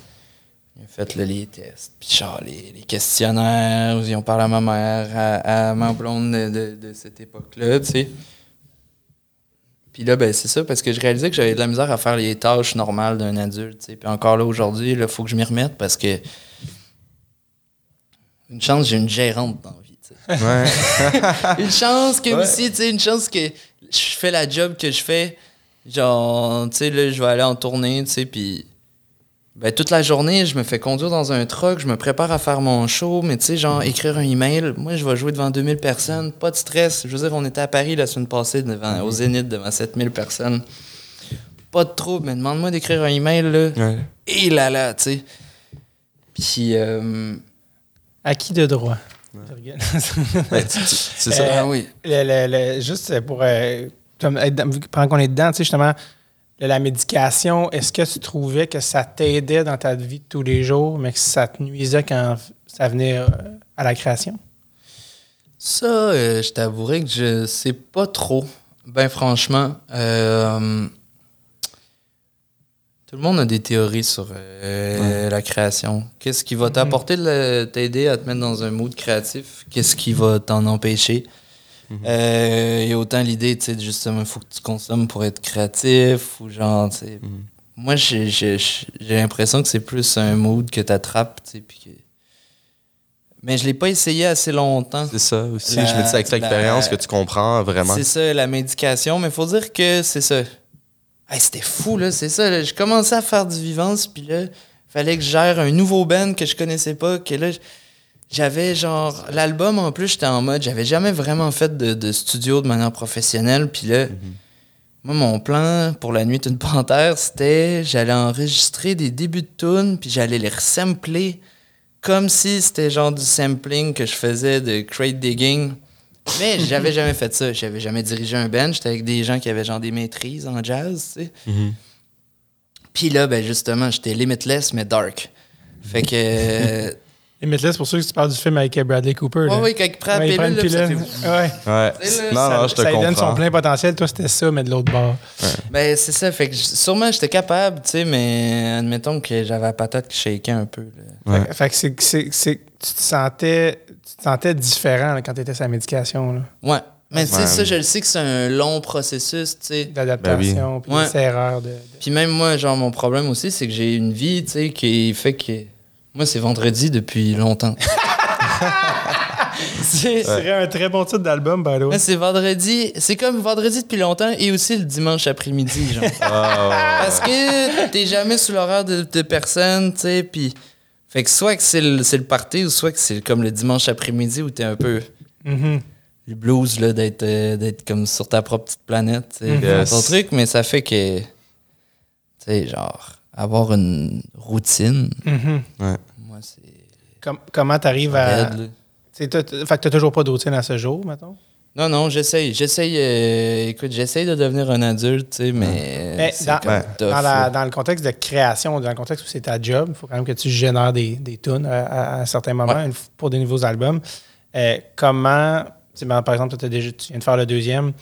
il a fait là, les tests, puis genre les, les questionnaires, ils ont parlé à ma mère, à, à ma blonde de, de- de cette époque-là, tu sais. Puis là, ben, c'est ça, parce que je réalisais que j'avais de la misère à faire les tâches normales d'un adulte, tu sais. Puis encore là, aujourd'hui, il faut que je m'y remette parce que... Une chance, j'ai une gérante dans la vie, tu sais Ouais. [laughs] une chance que Ouais. aussi, tu sais, une chance que je fais la job que je fais. Genre, tu sais, là, je vais aller en tournée, tu sais, puis. Ben, toute la journée, je me fais conduire dans un truck, je me prépare à faire mon show, mais tu sais, genre, écrire un email. Moi, je vais jouer devant 2000 personnes, pas de stress. Je veux dire, on était à Paris la semaine passée, devant, au Zénith, devant 7000 personnes. Pas de trouble, mais demande-moi d'écrire un email, là. Ouais. Et là là, tu sais. Puis, euh, Acquis de droit? [laughs] C'est ça. ah oui. Le- le- le- juste pour. euh, comme être dans- vu que pendant qu'on est dedans, tu sais, justement, le- la médication, est-ce que tu trouvais que ça t'aidait dans ta vie de tous les jours, mais que ça te nuisait quand ça venait euh, à la création? Ça, euh, je t'avouerai que je sais pas trop. Ben franchement, euh, tout le monde a des théories sur euh, la création. Qu'est-ce qui va t'apporter, de t'aider à te mettre dans un mood créatif? Qu'est-ce qui va t'en empêcher? Euh, et autant l'idée, tu sais, justement, il faut que tu consommes pour être créatif ou genre, tu sais. Moi, j'ai l'impression que c'est plus un mood que t'attrapes, tu sais, puis que- Mais je l'ai pas essayé assez longtemps. C'est ça aussi. La- je me dis avec l'expérience que tu comprends vraiment. C'est ça, la médication, mais faut dire que c'est ça. Hey, C'était fou, là, c'est ça. là. Je commençais à faire du vivance, puis là, fallait que je gère un nouveau band que je connaissais pas, que là, j'avais genre... L'album, en plus, j'étais en mode, j'avais jamais vraiment fait de, de studio de manière professionnelle, puis là, moi, mon plan pour la nuit d'une panthère, c'était j'allais enregistrer des débuts de tunes, puis j'allais les resampler comme si c'était genre du sampling que je faisais de crate digging. Mais j'avais jamais fait ça. J'avais jamais dirigé un band. J'étais avec des gens qui avaient genre des maîtrises en jazz, tu sais. Puis là, ben justement, j'étais limitless, mais dark. Fait que. [laughs] Et Metless, pour ceux que tu parles du film avec Bradley Cooper. là. ouais, ouais, quand il prend la Ouais, pilule, là, ça fait- Ouais. Ouais. Non, ça, non, je te ça donne son plein potentiel. Toi, c'était ça, mais de l'autre bord. Ben, c'est ça. Fait que sûrement, j'étais capable, tu sais, mais admettons que j'avais la patate qui shakeait un peu. là. Ouais. Fait, fait que c'est, c'est, c'est- tu te sentais, tu te sentais différent là, quand tu étais la médication. Là. Ouais. Mais tu sais, Ouais. ça, je le sais que c'est un long processus, tu sais. D'adaptation, puis Ben Ouais. des erreurs. De, de- Puis même moi, genre, mon problème aussi, c'est que j'ai une vie, tu sais, qui fait que. Moi, c'est vendredi depuis longtemps. [laughs] C'est- Ce serait un très bon titre d'album, by. Moi, c'est vendredi. C'est comme vendredi depuis longtemps et aussi le dimanche après-midi, genre. Ah, Parce que t'es jamais sous l'horaire de, de personne, tu sais, puis... Fait que soit que c'est le, c'est le party ou soit que c'est comme le dimanche après-midi où t'es un peu... Mhm. Le blues, là, d'être euh, d'être comme sur ta propre petite planète, faire Yes. ton truc, mais ça fait que... Tu sais, genre, avoir une routine, Mhm. moi, c'est... Com- comment tu arrives à. t'as- t'as- Fait que tu toujours pas de routine à ce jour, mettons? Non, non, j'essaye. J'essaye, euh, écoute, j'essaye de devenir un adulte, tu sais, mais... Mais c'est dans, comme Ouais. tough, dans, là. la- dans le contexte de création, dans le contexte où c'est ta job, il faut quand même que tu génères des, des tunes à, à- à un certain moment Ouais. pour des nouveaux albums. Euh, comment, tu sais, ben, par exemple, t'as déjà, tu viens de faire le deuxième,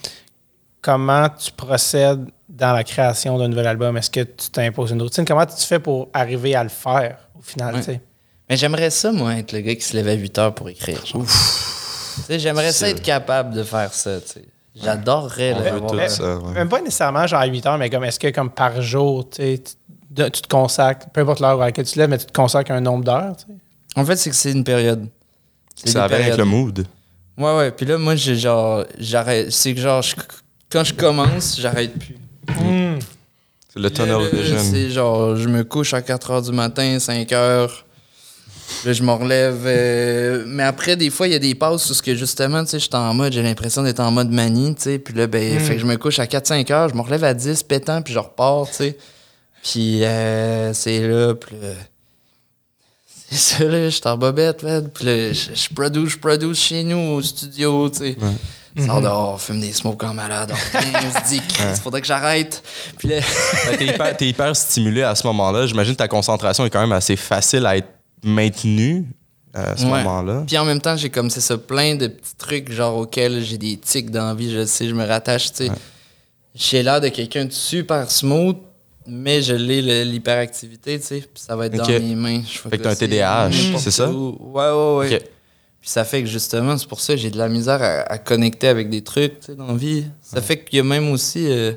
comment tu procèdes dans la création d'un nouvel album? Est-ce que tu t'imposes une routine? Comment tu fais pour arriver à le faire au final? Ouais. tu sais? Mais j'aimerais ça, moi, être le gars qui se lève à 8 heures pour écrire. genre. J'aimerais ça être capable de faire ça. tu sais. J'adorerais ça, ouais. Même pas nécessairement genre à 8 heures, mais comme est-ce que comme par jour, tu tu de- tu te consacres, peu importe l'heure à laquelle tu te lèves, mais tu te consacres un nombre d'heures. tu sais? En fait, c'est que c'est une période. C'est Ça va avec le mood. Ouais, ouais. Puis là, moi, j'ai genre, j'arrête. C'est que genre, je- quand je commence, j'arrête plus. Hmm. C'est le tunnel vision. C'est genre, je me couche à 4 heures du matin, 5 heures. Là, je me relève. euh, mais après, des fois, il y a des passes où ce que justement, tu sais, je suis en mode, j'ai l'impression d'être en mode manie, tu sais. Puis là, ben, Mm. fait que je me couche à 4-5 heures, je me relève à 10 pétant, puis je repars, tu sais. Puis euh, c'est là, puis là, C'est ça, là, je suis en bobette, là. Puis là, je, je produce, je produce chez nous, au studio, tu sais. Sors dehors, fume des smokes en malade. On se dit, il faudrait que j'arrête. Puis là, T'es hyper, t'es hyper stimulé à ce moment-là. J'imagine que ta concentration est quand même assez facile à être maintenue à ce Ouais. moment-là. Puis en même temps, j'ai comme c'est ça, plein de petits trucs genre auxquels j'ai des tics d'envie, je sais, je me rattache, tu sais. J'ai l'air de quelqu'un de super smooth, mais je l'ai l'hyperactivité, tu sais. Puis ça va être dans mes mains. Je Fait que t'as un TDAH, c'est ça? Ouais, ouais, ouais. Puis ça fait que justement, c'est pour ça que j'ai de la misère à, à connecter avec des trucs, tu sais, dans la vie. Ça fait qu'il y a même aussi. euh,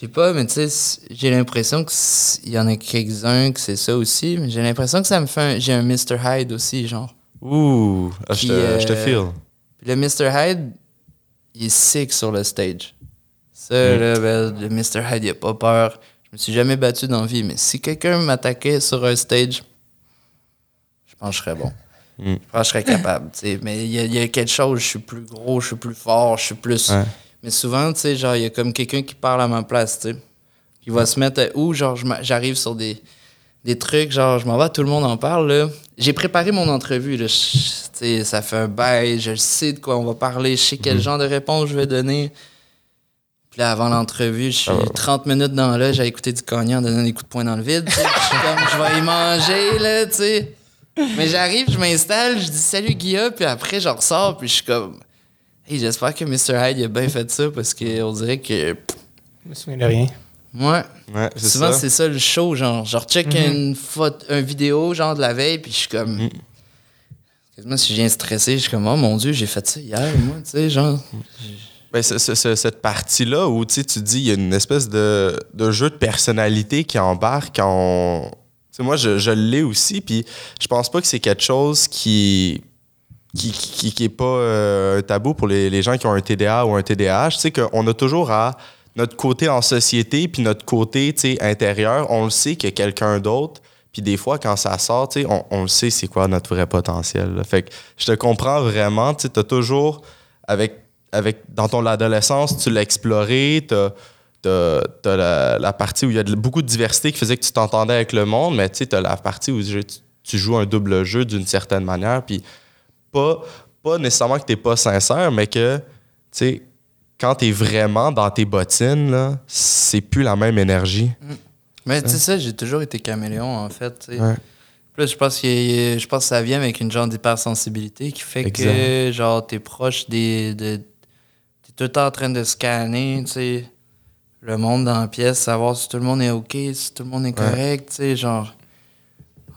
je sais pas, mais tu sais, j'ai l'impression qu'il y en a quelques-uns que c'est ça aussi, mais j'ai l'impression que ça me fait un. J'ai un Mr. Hyde aussi, genre. Ouh, ah, je, te, je te euh, feel. Puis le Mr. Hyde, il est sick sur le stage. Ça, Mm. là, ben, le Mr. Hyde, il a pas peur. Je me suis jamais battu dans la vie, mais si quelqu'un m'attaquait sur un stage, je pense que je serais bon. Mm. Je pense que je serais capable, tu sais. Mais il y, a- il y a quelque chose, je suis plus gros, je suis plus fort, je suis plus... Ouais. Mais souvent, tu sais, genre, il y a comme quelqu'un qui parle à ma place, tu sais. Qui va se mettre... Ou, genre, j'arrive sur des, des trucs, genre, je m'en vais, tout le monde en parle, là. J'ai préparé mon entrevue, là. Je- Tu sais, ça fait un bail, je sais de quoi on va parler, je sais Mhm. quel genre de réponse je vais donner. Puis là, avant l'entrevue, je suis Ah ouais. 30 minutes dans là, j'ai écouté du cognac en donnant des coups de poing dans le vide. je suis comme, je vais y manger, là, tu sais. Mais j'arrive, je m'installe, je dis salut Guilla, puis après, je ressors, puis je suis comme. Hey, j'espère que Mr. Hyde a bien fait ça parce qu'on dirait que. Je me souviens de rien. Ouais. Ouais, c'est Souvent, ça. c'est ça le show, genre. Je recheck une, photo, une vidéo, genre, de la veille, puis je suis comme. Mm. Quasiment, si je viens stressé, je suis comme, oh mon Dieu, j'ai fait ça hier, moi, tu sais, genre. Ben, ce- ce- ce- cette partie-là où tu sais, tu dis il y a une espèce de, de jeu de personnalité qui embarque en. Tu sais, moi, je, je l'ai aussi, puis je pense pas que c'est quelque chose qui. Qui, qui, pas euh, un tabou pour les, les gens qui ont un TDA ou un TDAH. Sais, qu'on a toujours à notre côté en société, puis notre côté intérieur, on le sait qu'il y a quelqu'un d'autre. Puis des fois, quand ça sort, on, on le sait c'est quoi notre vrai potentiel. Fait que je te comprends vraiment. Tu as toujours, avec, avec, dans ton adolescence, tu l'as exploré, tu as, la, partie où il y a beaucoup de diversité qui faisait que tu t'entendais avec le monde, mais tu as la partie où tu, tu joues un double jeu d'une certaine manière. Puis pas, pas nécessairement que tu n'es pas sincère, mais que, tu sais, quand tu es vraiment dans tes bottines, là, c'est plus la même énergie. Mais tu sais, ça, j'ai toujours été caméléon, en fait. Ouais. Plus, je pense, a- je pense que ça vient avec une genre d'hypersensibilité qui fait que, genre, t'es proche des. De, t'es tout le temps en train de scanner, tu sais, le monde dans la pièce, savoir si tout le monde est OK, si tout le monde est correct, tu sais, genre.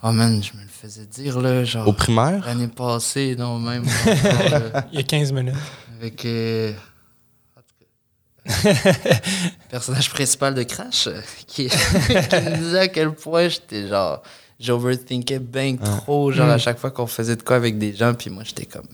Oh man, je me le faisais dire, là, genre. Au primaire, L'année passée, non, même. [laughs] là, Il y a 15 minutes. avec. euh, [laughs] personnage principal de Crash, euh, qui, [laughs] qui me disait à quel point j'étais genre. J'overthinkais bien trop, genre à chaque fois qu'on faisait de quoi avec des gens, puis moi j'étais comme.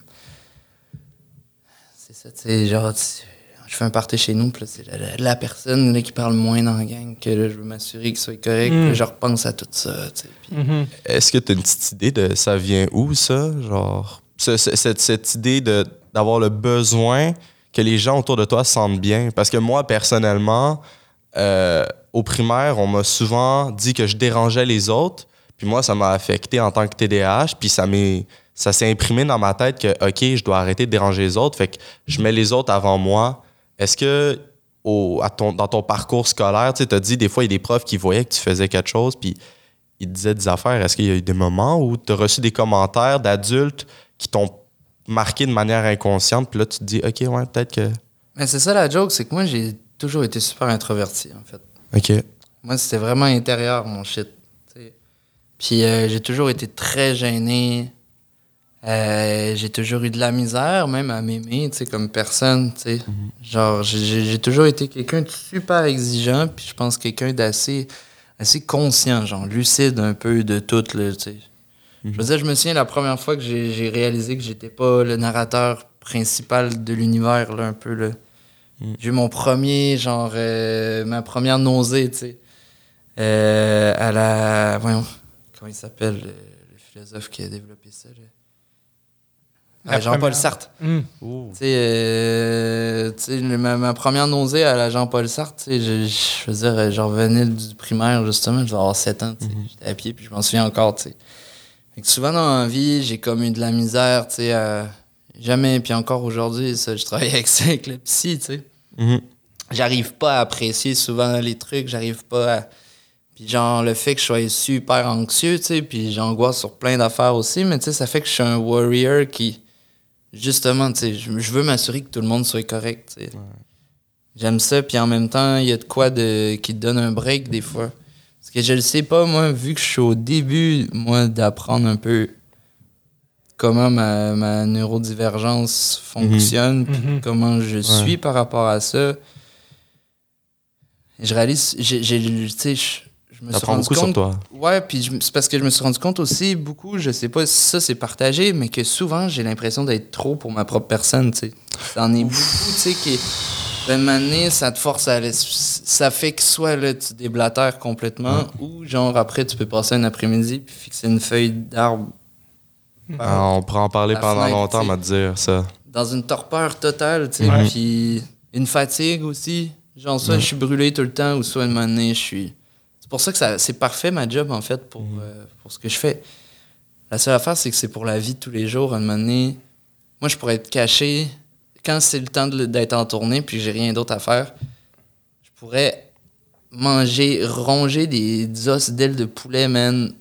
C'est ça, tu sais, genre, tu- je fais un party chez nous, puis c'est la, la- la personne là, qui parle moins dans la gang, que là, je veux m'assurer qu'il soit correct, puis là, je repense à tout ça, tu sais. puis- Mhm. est-ce que tu as une petite idée de ça vient où, ça? Genre, ce- ce- cette, cette idée de, d'avoir le besoin que les gens autour de toi se sentent bien? Parce que moi, personnellement, euh, au primaire, on m'a souvent dit que je dérangeais les autres. Puis moi, ça m'a affecté en tant que TDAH. Puis ça m'est, ça s'est imprimé dans ma tête que, OK, je dois arrêter de déranger les autres. Fait que je mets les autres avant moi. Est-ce que au, à ton, dans ton parcours scolaire, tu as dit des fois, il y a des profs qui voyaient que tu faisais quelque chose, puis ils te disaient des affaires. Est-ce qu'il y a eu des moments où tu as reçu des commentaires d'adultes qui t'ont marqué de manière inconsciente, puis là, tu te dis, OK, ouais, peut-être que. Mais c'est ça la joke, c'est que moi j'ai toujours été super introverti, en fait. OK. Moi, c'était vraiment intérieur, mon shit. t'sais. Puis euh, j'ai toujours été très gêné. Euh, j'ai toujours eu de la misère, même à m'aimer, tu sais, comme personne, tu sais. Genre, j'ai- toujours été quelqu'un de super exigeant, puis je pense quelqu'un d'assez assez conscient, genre lucide un peu de tout, tu sais. Je veux dire, je me souviens la première fois que j'ai réalisé que j'étais pas le narrateur principal de l'univers, là, un peu, là. J'ai eu mon premier, genre, euh, ma première nausée, tu sais. Euh, à la. Voyons, comment il s'appelle, le, le philosophe qui a développé ça, là? Jean-Paul. Sartre. Sais, euh, ma, ma première nausée à la Jean-Paul Sartre, je, je veux dire, je revenais du primaire, justement, je devais avoir 7 ans, sais. J'étais à pied, puis je m'en souviens encore, tu sais. Fait que souvent dans la vie, j'ai comme eu de la misère, tu sais, à- jamais, puis encore aujourd'hui, je travaille avec ça, avec le psy, tu sais Mhm. j'arrive pas à apprécier souvent les trucs, j'arrive pas à. Puis genre, le fait que je sois super anxieux, tu sais, puis j'angoisse sur plein d'affaires aussi, mais tu sais, ça fait que je suis un warrior qui, justement, tu sais, je, je veux m'assurer que tout le monde soit correct. J'aime ça, puis en même temps, il y a de quoi de, qui te donne un break des fois. Parce que je le sais pas, moi, vu que je suis au début, moi, d'apprendre un peu comment ma, ma neurodivergence fonctionne, puis Mhm. comment je suis par rapport à ça. Je réalise, j'ai, j'ai- tu sais, je, me suis rendu beaucoup sur compte. toi. Ouais, puis c'est parce que je me suis rendu compte aussi beaucoup, je sais pas si ça c'est partagé, mais que souvent j'ai l'impression d'être trop pour ma propre personne, tu sais. C'en est beaucoup, tu sais, qui. De manière, ça te force à aller. Ça fait que soit là, tu déblatères complètement, ou genre après, tu peux passer un après-midi puis fixer une feuille d'arbre Ah, on pourrait en parler pendant fenêtre, longtemps, tu sais. m'a dire ça. dans une torpeur totale, tu sais. Ouais. Puis une fatigue aussi. Genre, soit je suis brûlé tout le temps, ou soit une année, je suis. C'est pour ça que ça, c'est parfait ma job, en fait, pour, euh, pour ce que je fais. La seule affaire, c'est que c'est pour la vie de tous les jours. À un moment donné, moi, je pourrais être caché. Quand c'est le temps d'être en tournée, puis j'ai rien d'autre à faire, je pourrais manger, ronger des, des os d'ailes de poulet, man,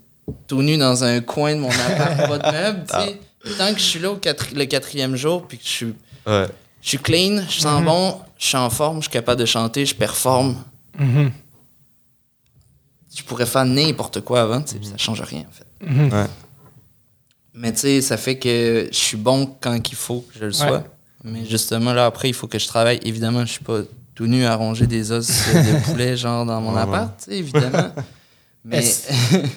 tout nu dans un coin de mon appart, pas de meubles, [laughs] tu sais. Tant que je suis là au quatri- le quatrième jour, puis que je suis, Ouais. je suis clean, je sens bon, je suis en forme, je suis capable de chanter, je performe. Mhm. Je pourrais faire n'importe quoi avant, tu sais, ça change rien, en fait. Mhm. Ouais. Mais tu sais, ça fait que je suis bon quand il faut que je le sois. Ouais. Mais justement, là, après, il faut que je travaille. Évidemment, je suis pas tout nu à ronger des os [laughs] de poulet, genre, dans mon Ouais, appart, tu sais, évidemment. [laughs] Mais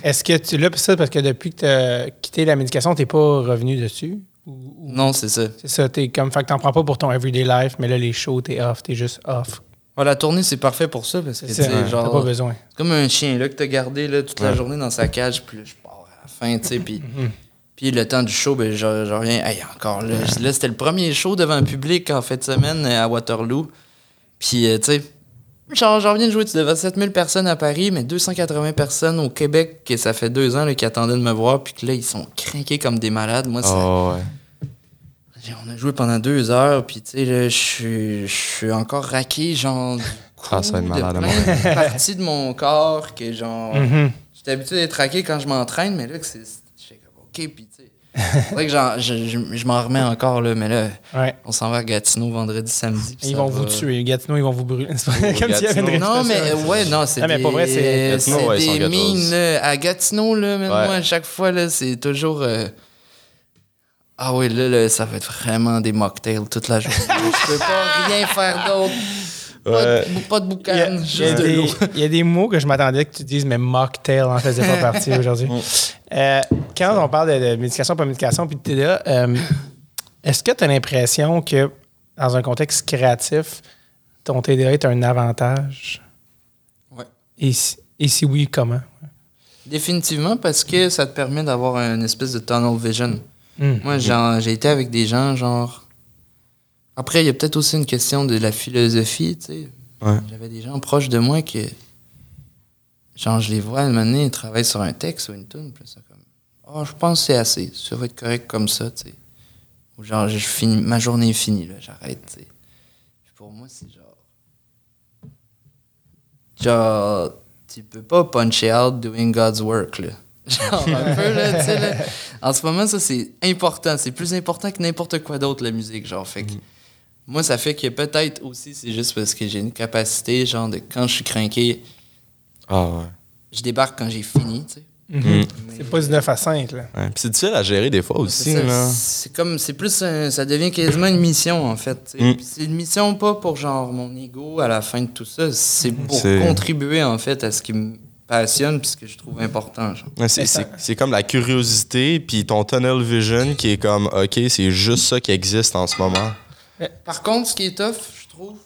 Est-ce que tu l'as, ça, parce que depuis que tu as quitté la médication, tu n'es pas revenu dessus? Ou, ou- non, c'est ça. c'est ça, t'es comme, fait que t'en prends pas pour ton everyday life, mais là, les shows, t'es off, t'es juste off. Ouais, la tournée, c'est parfait pour ça, parce que, tu C'est sais, ça, t'as genre, pas besoin. c'est comme un chien, là, que t'as gardé, là, toute la Ouais. journée dans sa cage, puis là, je pars à la fin, tu sais, puis... [laughs] Mhm. Puis le temps du show, ben, je, je reviens. Hey, encore là, là c'était le premier show devant un public en fin de semaine à Waterloo. Puis, euh, tu sais, genre, j'en reviens de jouer devant 7000 personnes à Paris, mais 280 personnes au Québec, que ça fait deux ans là, qui attendaient de me voir, puis que là, ils sont craqués comme des malades. Moi, ça- Oh, on a joué pendant deux heures, puis tu sais, là, je suis- je suis encore raqué, genre, du cou, [laughs] Ah, ça va être malade, de plein de parties de mon corps que, genre, Mhm. J'étais habitué d'être raqué quand je m'entraîne, mais là, que c'est. Comme, OK, puis tu sais. C'est vrai que j'en- je, je- je m'en remets encore, là, mais là, Ouais. on s'en va à Gatineau vendredi, samedi. Ils vont va- vous tuer. Gatineau, ils vont vous brûler. [laughs] C'est pas Oh, comme s'il y avait une. Non, mais ouais, non, c'est des, pour vrai, c'est- ouais, des mines, là. À Gatineau, là, même Ouais. moi, à chaque fois, là, c'est toujours. euh, Ah oui, là, là, ça va être vraiment des mocktails toute la journée. [laughs] Je peux pas rien faire d'autre. Pas, Ouais. de, pas de Il y, a, boucan, il y a juste de l'eau. [laughs] il y a des mots que je m'attendais que tu dises, mais mocktail en faisait pas partie [laughs] aujourd'hui. Euh, quand on parle de, de médication, pas médication, puis de TDA, euh, est-ce que tu as l'impression que dans un contexte créatif, ton TDA est un avantage? Et si, et si oui, comment? Définitivement parce que ça te permet d'avoir une espèce de tunnel vision. Hmm. Moi, j'ai été avec des gens, genre. Après, il y a peut-être aussi une question de la philosophie, tu sais. Ouais. J'avais des gens proches de moi que. Genre, je les vois, à un moment donné, ils travaillent sur un texte ou une tune, puis c'est comme. Oh, je pense que c'est assez. Ça va être correct comme ça, tu sais. Ou genre, je finis, ma journée est finie, là, j'arrête, tu sais. Pour moi, c'est genre. Genre, tu peux pas puncher out doing God's work, là. Genre, un peu, là, tu sais, là. En ce moment, ça, c'est important. C'est plus important que n'importe quoi d'autre, la musique, genre. Fait que, moi, ça fait que peut-être aussi, c'est juste parce que j'ai une capacité, genre, de quand je suis craqué, Ah, ouais. je débarque quand j'ai fini, tu sais. Mhm. C'est pas du 9 à 5, là. Ouais. Puis c'est difficile à gérer des fois aussi. C'est comme, c'est plus, un- ça devient quasiment une mission, en fait. Mm. Puis C'est une mission pas pour, genre, mon ego à la fin de tout ça. C'est pour contribuer, en fait, à ce qui me passionne puis ce que je trouve important, c'est- comme la curiosité, puis ton tunnel vision qui est comme, OK, c'est juste ça qui existe en ce moment. Par contre, ce qui est tough, je trouve,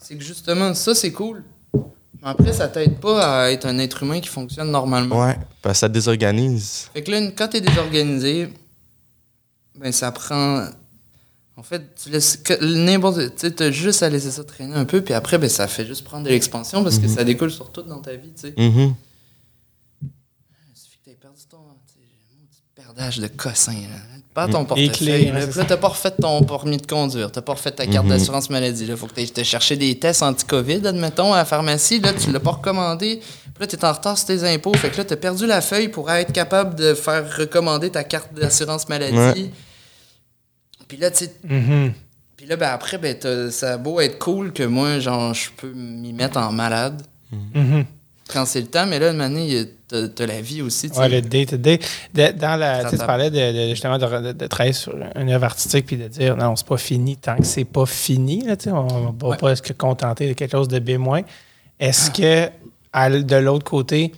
c'est que justement, ça, c'est cool. Mais après, ça t'aide pas à être un être humain qui fonctionne normalement. Ouais, parce que ça te désorganise. Fait que là, quand t'es désorganisé, ben ça prend. En fait, tu laisses que- n'importe. Tu t'as juste à laisser ça traîner un peu, puis après, ben ça fait juste prendre de l'expansion parce que ça découle sur tout dans ta vie, tu sais. Mhm. Il suffit que perdu ton. tu sais, un petit perdage de cossin, là. Pas ton Les portefeuille. là. là, t'as pas refait ton permis de conduire, t'as pas refait ta carte d'assurance maladie. Là, faut que t'ailles te chercher des tests anti-COVID, admettons, à la pharmacie. Là, tu l'as pas recommandé. Puis là, t'es en retard sur tes impôts. Fait que là, t'as perdu la feuille pour être capable de faire recommander ta carte d'assurance maladie. Ouais. Puis là, tu sais, Mhm. puis là, ben après, ben, ça a beau être cool que moi, genre, je peux m'y mettre en malade quand c'est le temps, mais là, y a- t'as la vie aussi. Ouais, le day-to-day. De- dans la, tu parlais de, de- justement de, de- de travailler sur une œuvre artistique puis de dire non, c'est pas fini tant que c'est pas fini. Là, on ne va Ouais. pas se contenter de quelque chose de B-. Est-ce que à l- de l'autre côté,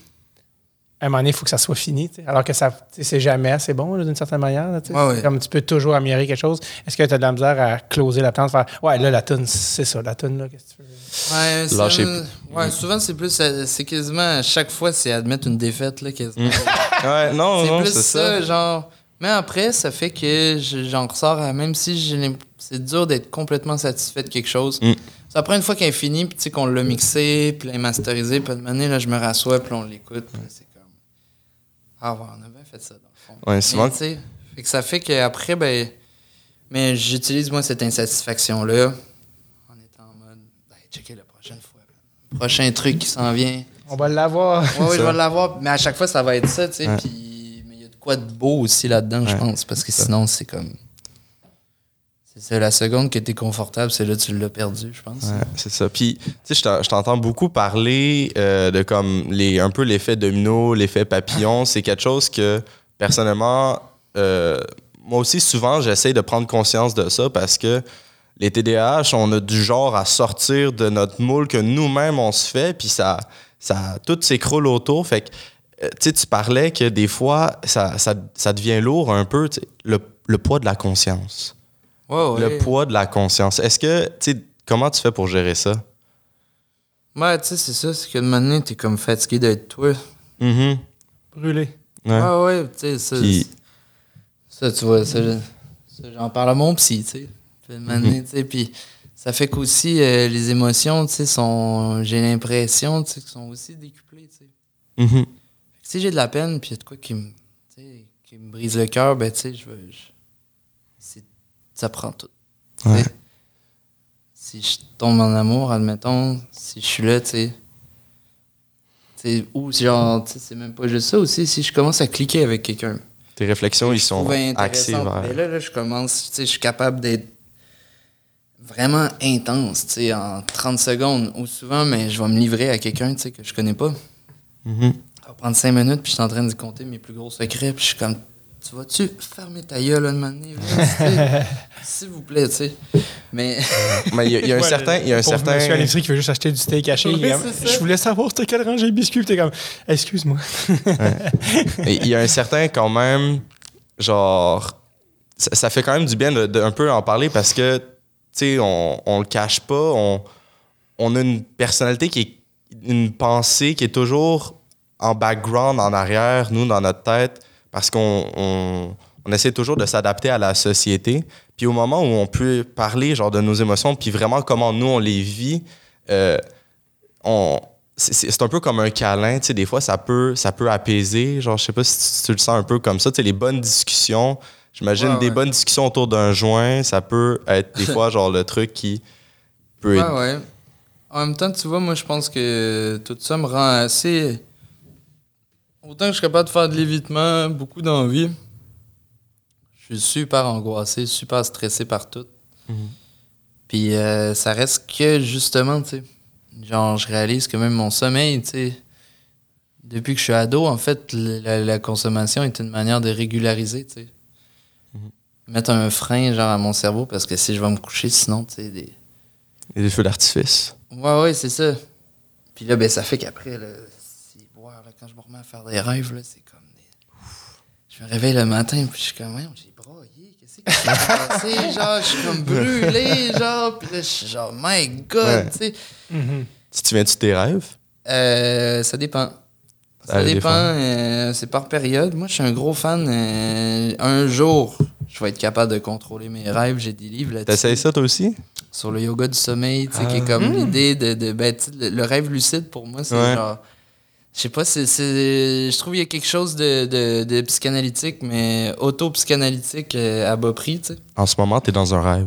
à un moment donné, il faut que ça soit fini? Alors que ça c'est jamais assez bon d'une certaine manière. là, tu sais. Ouais, C'est ouais. Comme tu peux toujours améliorer quelque chose. Est-ce que tu as de la misère à closer la plante, faire Ouais, là, la toune, c'est ça, la toune, là, qu'est-ce que tu veux? Ouais, c'est- Lâcher- ouais, souvent, c'est plus. euh, C'est quasiment. à Chaque fois, c'est admettre une défaite, là, quasiment. [laughs] Ouais, non, c'est non, plus c'est ça, ça. genre. Mais après, ça fait que je- j'en ressors à. Même si c'est dur d'être complètement satisfait de quelque chose. Mm. Ça prend une fois qu'elle est finie, puis tu sais, qu'on l'a mixé, puis l'a masterisé, puis de manière, là, je me rassois, puis on l'écoute, c'est. Ah, ouais, on a bien fait ça, dans le fond. Ouais, souvent- Mais, tu sais, fait que ça fait qu'après, ben. Mais j'utilise, moi, cette insatisfaction-là en étant en mode. Ben, checker la prochaine fois. là. Prochain truc qui s'en vient. On va l'avoir. Ouais, ouais, je vais l'avoir, mais à chaque fois, ça va être ça, tu sais. Puis, mais il y a de quoi de beau aussi là-dedans, je pense, parce que sinon, c'est comme. C'est la seconde que t'es confortable, c'est là que tu l'as perdu, je pense. C'est ça. Puis, tu sais, je t'en- je t'entends beaucoup parler euh, de comme les, un peu l'effet domino, l'effet papillon. C'est quelque chose que, personnellement, euh, moi aussi, souvent, j'essaie de prendre conscience de ça parce que les TDAH, on a du genre à sortir de notre moule que nous-mêmes, on se fait, puis ça, ça tout s'écroule autour. Fait que, euh, tu tu parlais que des fois, ça, ça, ça devient lourd un peu, le, le poids de la conscience. Ouais, ouais. Le poids de la conscience. Est-ce que, tu sais, comment tu fais pour gérer ça? Ouais, tu sais, c'est ça, c'est que de maintenant, t'es comme fatigué d'être toi. Mhm. Brûlé. Ouais. Ouais, ouais, tu sais, ça. Puis- Ça, tu vois, ça, je- ça, j'en parle à mon psy, tu sais. Puis, de moment donné, tu sais, puis ça fait qu'aussi, euh, les émotions, tu sais, sont. J'ai l'impression, tu sais, qu'elles sont aussi décuplées, tu sais. Mhm. Fait que si j'ai de la peine, puis il y a de quoi qui me, qui me brise le cœur, ben, tu sais, je veux. je- Ça prend tout. Ouais. Si je tombe en amour, admettons, si je suis là, tu sais. tu sais, Ou genre, tu sais, c'est même pas juste ça aussi, si je commence à cliquer avec quelqu'un. Tes réflexions, ils sont axées vers. Mais là, là, je commence, tu sais, je suis capable d'être vraiment intense, tu sais, en 30 secondes ou souvent, mais je vais me livrer à quelqu'un, tu sais, que je connais pas. Mhm. Ça va prendre 5 minutes, puis je suis en train de compter mes plus gros secrets, puis je suis comme, tu vas-tu fermer ta gueule, là, de manière, [laughs] S'il vous plaît, tu sais. Mais, [laughs] Mais il y a, il y a un Ouais, certain. Il y a un certain. monsieur à qui veut juste acheter du steak haché. Oui, je voulais savoir c'était quel rangée de biscuits. Puis T'es comme, excuse-moi. Mais il y a un certain quand même. Genre. Ça, ça fait quand même du bien de, de un peu en parler parce que, tu sais, on, on le cache pas. On, on a une personnalité qui est. Une pensée qui est toujours en background, en arrière, nous, dans notre tête, parce qu'on on, on essaie toujours de s'adapter à la société. Puis au moment où on peut parler genre de nos émotions, puis vraiment comment nous on les vit, euh, on c'est- un peu comme un câlin, tu sais, des fois ça peut ça peut apaiser, genre je sais pas si tu, tu le sens un peu comme ça, tu sais les bonnes discussions, j'imagine Ouais, des ouais. bonnes discussions autour d'un joint, ça peut être des fois genre le truc qui peut ouais, être ouais. En même temps, tu vois, moi, je pense que tout ça me rend assez. Autant que je suis capable de faire de l'évitement, beaucoup d'envie. Je suis super angoissé, super stressé par tout. Mhm. Puis euh, ça reste que justement, tu sais. Genre, je réalise que même mon sommeil, tu sais. Depuis que je suis ado, en fait, la, la consommation est une manière de régulariser, tu sais. Mettre un frein, genre, à mon cerveau, parce que si je vais me coucher, sinon, tu sais, des. des feux d'artifice. Ouais, ouais, c'est ça. Puis là, ben, ça fait qu'après, là, c'est boire, là, quand je me remets à faire des rêves, là, c'est comme des. Je me réveille le matin, puis je suis comme, Voyons, j'ai broyé, qu'est-ce qui s'est passé? [laughs] genre, je suis comme brûlé, genre, puis là, je suis genre, my god, Ouais. tu sais. Si tu viens-tu de tes rêves? Euh, ça dépend. Ça Ça dépend, euh, c'est par période. Moi, je suis un gros fan. euh, un jour, je vais être capable de contrôler mes rêves. J'ai des livres là-dessus. T'essayes ça toi aussi? sur le yoga du sommeil, tu sais, qui est Ah. comme l'idée de, de ben, tu sais, le, le rêve lucide pour moi, c'est Ouais. genre, je sais pas, c'est, c'est- je trouve qu'il y a quelque chose de, de, de psychanalytique, mais auto-psychanalytique euh, à bas prix, tu sais. En ce moment, t'es dans un rêve.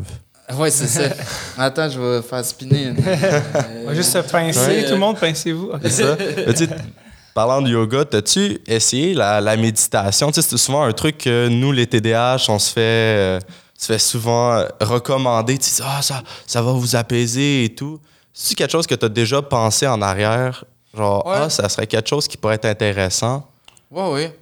Ouais, c'est ça. [laughs] Attends, je vais faire spinner. une- euh, On va juste se pincer. Ouais. Tout le monde, pincez-vous. [laughs] C'est ça. Mais tu sais, parlant de yoga, t'as-tu essayé la, la méditation? Tu sais, c'est souvent un truc que nous, les TDAH, on se fait, euh, se fait souvent euh, recommander. Tu sais, ah, ça, ça va vous apaiser et tout. C'est quelque chose que t'as déjà pensé en arrière? Genre, Ouais. ah, ça serait quelque chose qui pourrait être intéressant. Ouais, ouais.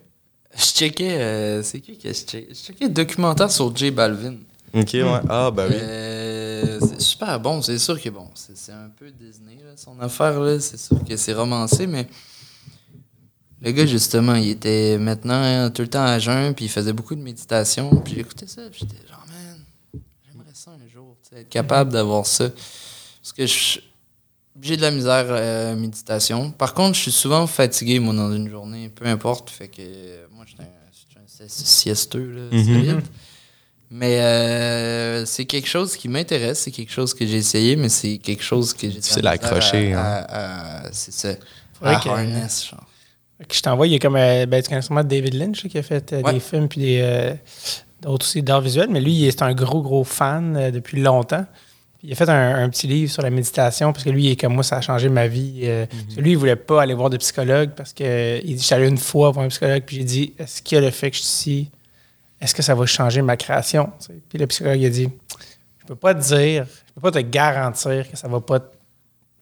Je checkais, euh, c'est qui que je checkais? Je checkais le documentaire sur J Balvin. Ok, ouais. Ah, ben oui. Euh, c'est super bon, c'est sûr que bon, c'est c'est un peu Disney là, son affaire là, c'est sûr que c'est romancé, mais le gars justement, il était maintenant hein, tout le temps à jeun, puis il faisait beaucoup de méditation, puis j'écoutais ça, puis j'étais genre man, j'aimerais ça un jour, tu sais, être capable d'avoir ça, parce que je- j'ai de la misère euh, méditation. Par contre, je suis souvent fatigué moi dans une journée, peu importe, fait que euh, moi je suis un, je suis un si- siesteux là, Mhm. solide. Mais euh, c'est quelque chose qui m'intéresse, c'est quelque chose que j'ai essayé, mais c'est quelque chose que j'ai. de la Difficile à misère accrocher, à- hein. à- à- C'est ça. Faudrait À que- harness, genre. Que je t'envoie, il y a comme. euh, ben, tu connais sûrement David Lynch qui a fait euh, Ouais. des films puis des. euh, d'autres aussi d'art visuel, mais lui, il est- c'est un gros, gros fan euh, depuis longtemps. Il a fait un, un petit livre sur la méditation, parce que lui, il est comme moi, ça a changé ma vie. Euh, que Lui, il voulait pas aller voir de psychologue, parce que il dit, allé une fois voir un psychologue, puis j'ai dit, est-ce qu'il y a le fait que je suis ici, est-ce que ça va changer ma création? tu sais? Puis le psychologue, il a dit, je peux pas te dire, je peux pas te garantir que ça va pas... te-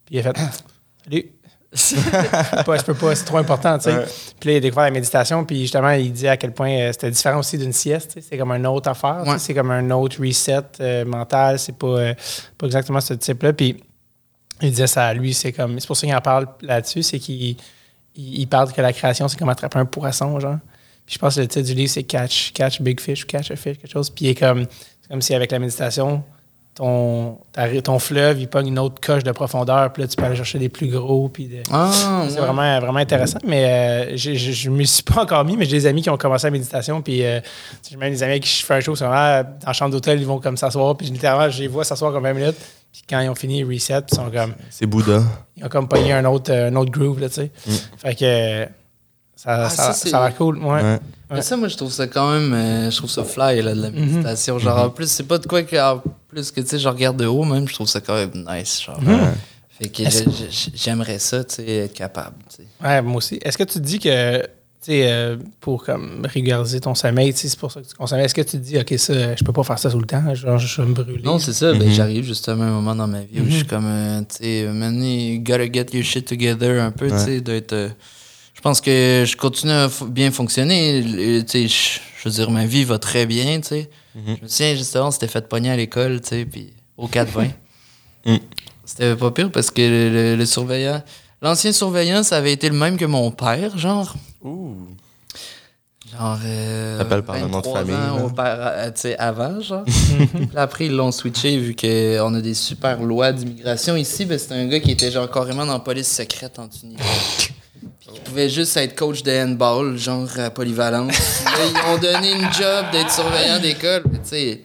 Puis il a fait, [clears throat] salut. Je peux pas, je peux pas, c'est trop important, tu sais. Ouais. Puis là, il a découvert la méditation, puis justement, il dit à quel point euh, c'était différent aussi d'une sieste. C'est comme une autre affaire. Ouais. c'est comme un autre reset euh, mental. C'est pas, euh, pas exactement ce type-là. Puis il disait ça à lui, c'est comme. C'est pour ça qu'il en parle là-dessus, c'est qu'il il, il parle que la création, c'est comme attraper un poisson, genre. Puis je pense que le titre du livre, c'est Catch, Catch Big Fish ou Catch a Fish, quelque chose. Puis il est comme. C'est comme si avec la méditation, ton, ton fleuve, il pogne une autre coche de profondeur, puis là, tu peux aller chercher des plus gros, puis de- Ah, c'est ouais. vraiment, vraiment intéressant. Mais euh, je ne me suis pas encore mis, mais j'ai des amis qui ont commencé la méditation. Puis euh, j'ai même des amis avec qui je fais un show, dans la chambre d'hôtel, ils vont comme s'asseoir. Puis littéralement, je les vois s'asseoir comme 20 minutes. Puis quand ils ont fini, ils reset. Puis ils sont comme. C'est Bouddha. Ils ont comme pogné un autre, euh, un autre groove, là, tu sais. Fait que ça, Ah, ça, ça, c'est- ça a l'air cool. Ouais. Ouais. Mais ça, moi, je trouve ça quand même. euh, je trouve ça fly, là, de la Mhm. méditation. Genre, en plus, c'est pas de quoi que. En plus que, tu sais, je regarde de haut, même, je trouve ça quand même nice. Genre. Mhm. Fait que j'aimerais ça, tu sais, être capable. Ouais, moi aussi. Est-ce que tu te dis que, tu sais, euh, pour comme régulariser ton sommeil, tu sais, c'est pour ça que tu consommes, est-ce que tu te dis, OK, ça, je peux pas faire ça tout le temps, genre, je vais me brûler? Non, c'est ça. Ben, Mhm. j'arrive justement à un moment dans ma vie où je suis comme, euh, tu sais, maintenant, you gotta get your shit together un peu, tu sais, d'être. Euh, je pense que je continue à bien fonctionner. euh, Tu sais, je je veux dire, ma vie va très bien, tu sais. Mhm. Je me souviens, justement, on s'était fait pogner à l'école, tu sais, puis au 4-20. [laughs] Mm. C'était pas pire parce que le, le- le surveillant. L'ancien surveillant, ça avait été le même que mon père, genre. Ouh. Genre. Euh, T'appelles par le nom de 23 famille, ans tu sais, avant, genre. [laughs] Après, ils l'ont switché vu qu'on a des super lois d'immigration ici. Ben, c'était un gars qui était genre carrément dans la police secrète en Tunisie. [laughs] Il pouvait juste être coach de handball, genre à polyvalence. [laughs] Là, ils ont donné une job d'être surveillant d'école. Mais tu sais.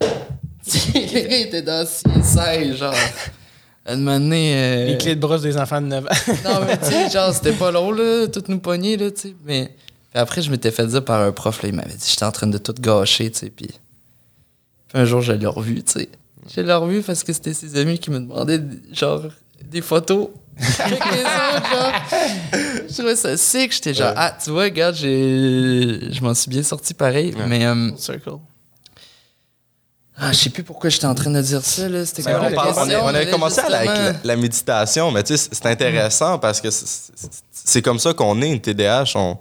[laughs] tu sais, Le gars était dans CSI, genre. À un moment donné, euh, Les clés de brosse des enfants de 9 ans. non, mais tu sais, genre, c'était pas long, là, tout nous pogner, là, tu sais. Mais puis après, je m'étais fait dire par un prof, là, il m'avait dit, j'étais en train de tout gâcher, tu sais. Puis puis un jour, je l'ai revu, tu sais. Je l'ai revu parce que c'était ses amis qui me demandaient, genre, des photos les autres, genre. Je trouvais ça sick. J'étais genre, Ouais. ah, tu vois, regarde, j'ai... je m'en suis bien sorti pareil. Ouais. Mais, euh, Circle. ah, je sais plus pourquoi j'étais en train de dire ça, là. C'était Ben, on la parle- On, avait commencé à la- avec justement? la, la méditation, mais tu sais, c'est- intéressant parce que c'est comme ça qu'on est, une TDAH. On,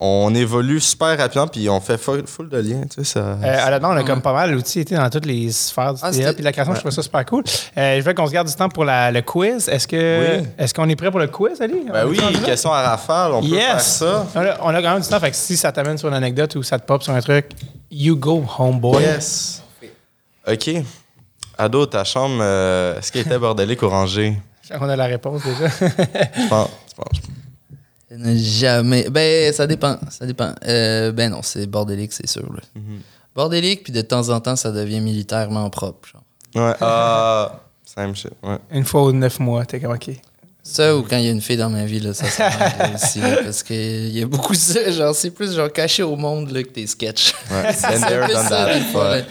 on évolue super rapidement, puis on fait full, full de liens. Tu sais, ça, Euh, honnêtement, on a Ouais. comme pas mal l'outil été dans toutes les sphères du Ah, puis de la création, je trouve ça super cool. Euh, je veux qu'on se garde du temps pour la- le quiz. Est-ce que Oui. est-ce qu'on est prêt pour le quiz, Ali? Ben On oui, question à rafale, on peut faire Yes! ça. On a, on a quand même du temps, fait que si ça t'amène sur une anecdote ou ça te pop sur un truc, you go, homeboy. Yes. OK. Ado, ta chambre, euh, est-ce qu'elle était bordélique ou rangée? [laughs] On a la réponse déjà. Je pense. je pense. Jamais. Ben, ça dépend. Ça dépend. Euh, ben non, c'est bordélique, c'est sûr. là. Mhm. Bordélique, puis de temps en temps, ça devient militairement propre. genre. Ouais. Ah, same shit. Ouais. une fois ou neuf mois, t'es comme OK. Ça, ou quand il y a une fille dans ma vie, là, ça, là, [laughs] aussi. là, parce qu'il y a beaucoup de ça. Genre, c'est plus genre caché au monde là, que tes sketchs. Ouais. [laughs] C'est.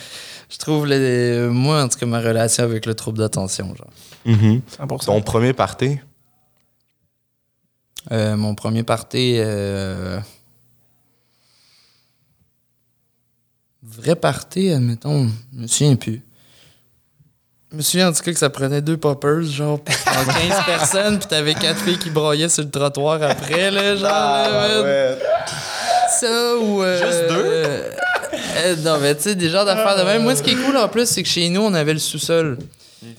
Je trouve, le- moi, en tout cas, ma relation avec le trouble d'attention. genre. Mhm. 100%. Ton premier party? Euh, mon premier party. euh, Vrai party, admettons, je me souviens plus. Je me souviens en tout cas que ça prenait deux poppers, genre, pour 15 [laughs] personnes, puis t'avais quatre filles qui braillaient sur le trottoir après, là, genre. ouais. Ça ou. euh, Juste deux? euh, non, mais tu sais, des genres d'affaires de même. Moi, ce qui est cool en plus, c'est que chez nous, on avait le sous-sol.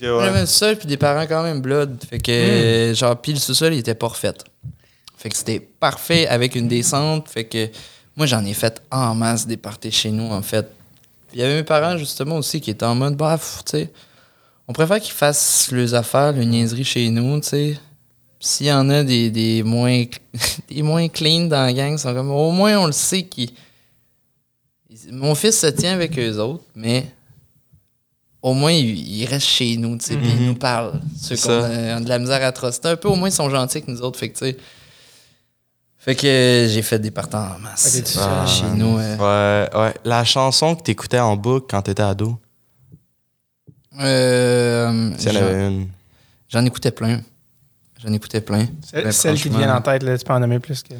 On avait le sous-sol, puis des parents quand même blood. Fait que, genre, puis le sous-sol, il était pas refait. Fait que c'était parfait avec une descente. Fait que moi, j'en ai fait en masse des parties chez nous, en fait. Il y avait mes parents, justement, aussi, qui étaient en mode, bref, tu sais, on préfère qu'ils fassent leurs affaires, le niaiserie chez nous, tu sais. S'il y en a des, des moins [laughs] des moins clean dans la gang, ils sont comme, au moins, on le sait qu'ils. ils- Mon fils se tient avec eux autres, mais au moins, il, il reste chez nous, tu sais, puis il nous parle. Ceux C'est a, ont de la misère à truster un peu, au moins, ils sont gentils avec nous autres, fait que, tu sais. Fait que j'ai fait des partants en masse Ah, chez nous. euh. Ouais, ouais. La chanson que t'écoutais en boucle quand t'étais ado? Euh, avait une. J'en écoutais plein. J'en écoutais plein. Celle, Ben, celle qui vient en tête, là, tu peux en nommer plus que.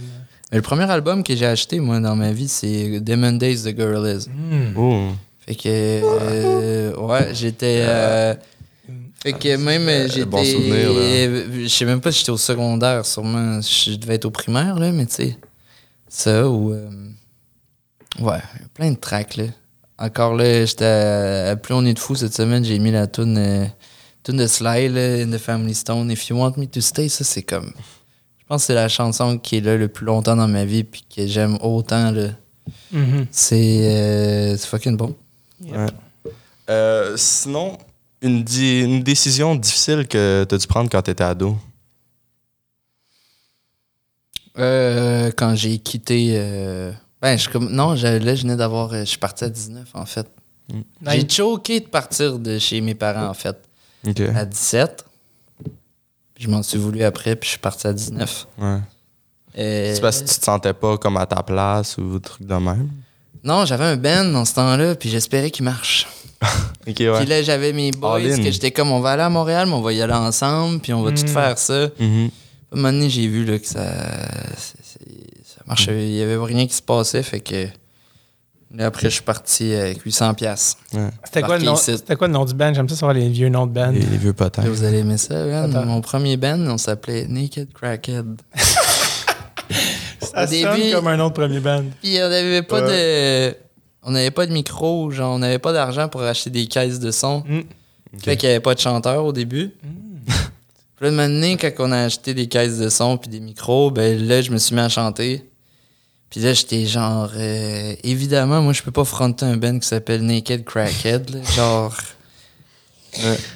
Mais le premier album que j'ai acheté, moi, dans ma vie, c'est Demon Days The Gorillaz. Hmm. Oh. Fait que, euh, ouais, j'étais. euh, fait que même, euh, j'étais. bon souvenir, là. euh, Je sais même pas si j'étais au secondaire, sûrement. Je devais être au primaire, là, mais tu sais. Ça, ou. euh, ouais, plein de tracks, là. Encore là, j'étais à, à Plus on est de fou cette semaine, j'ai mis la tune euh, tune de Sly, là, In the Family Stone. If you want me to stay, ça, c'est comme. Je pense que c'est la chanson qui est là le plus longtemps dans ma vie, puis que j'aime autant, là. Mhm. C'est euh, c'est fucking bon. Ouais. Euh, sinon, une, di- une décision difficile que tu as dû prendre quand tu étais ado? Euh, quand j'ai quitté. euh, ben, je suis comme. Non, là, je venais d'avoir. euh, Je suis parti à 19, en fait. J'ai Nice. choqué de partir de chez mes parents, en fait, Ok. à 17. Puis je m'en suis voulu après, puis je suis parti à 19. Ouais. Euh, C'est parce que tu te sentais pas comme à ta place ou des trucs de même? Non, j'avais un band dans ce temps-là, puis j'espérais qu'il marche. [laughs] Ok, Puis là, j'avais mes boys, que j'étais comme, on va aller à Montréal, mais on va y aller ensemble, puis on va tout Mm. faire ça. À un moment donné, j'ai vu là, que ça, marchait. Il y avait rien qui se passait, fait que. Là, après, je suis parti avec 800$. piastres. Ouais. C'était quoi, quoi le nom du band? J'aime ça savoir les vieux noms de band. Les, les vieux potins. Là, vous allez aimer ça, man. Attends. Mon premier band, on s'appelait Naked Crackhead. [laughs] Ça Au sonne début- comme un nom de premier band. Puis on n'avait pas de. On n'avait pas de micro, genre, on n'avait pas d'argent pour acheter des caisses de son. Mm. Fait qu'il n'y avait pas de chanteur au début. [laughs] Puis là, donné, quand on a acheté des caisses de son puis des micros, ben là, je me suis mis à chanter. Puis là, j'étais genre... euh, évidemment, moi, je peux pas fronter un band qui s'appelle Naked Crackhead. là. [laughs] genre...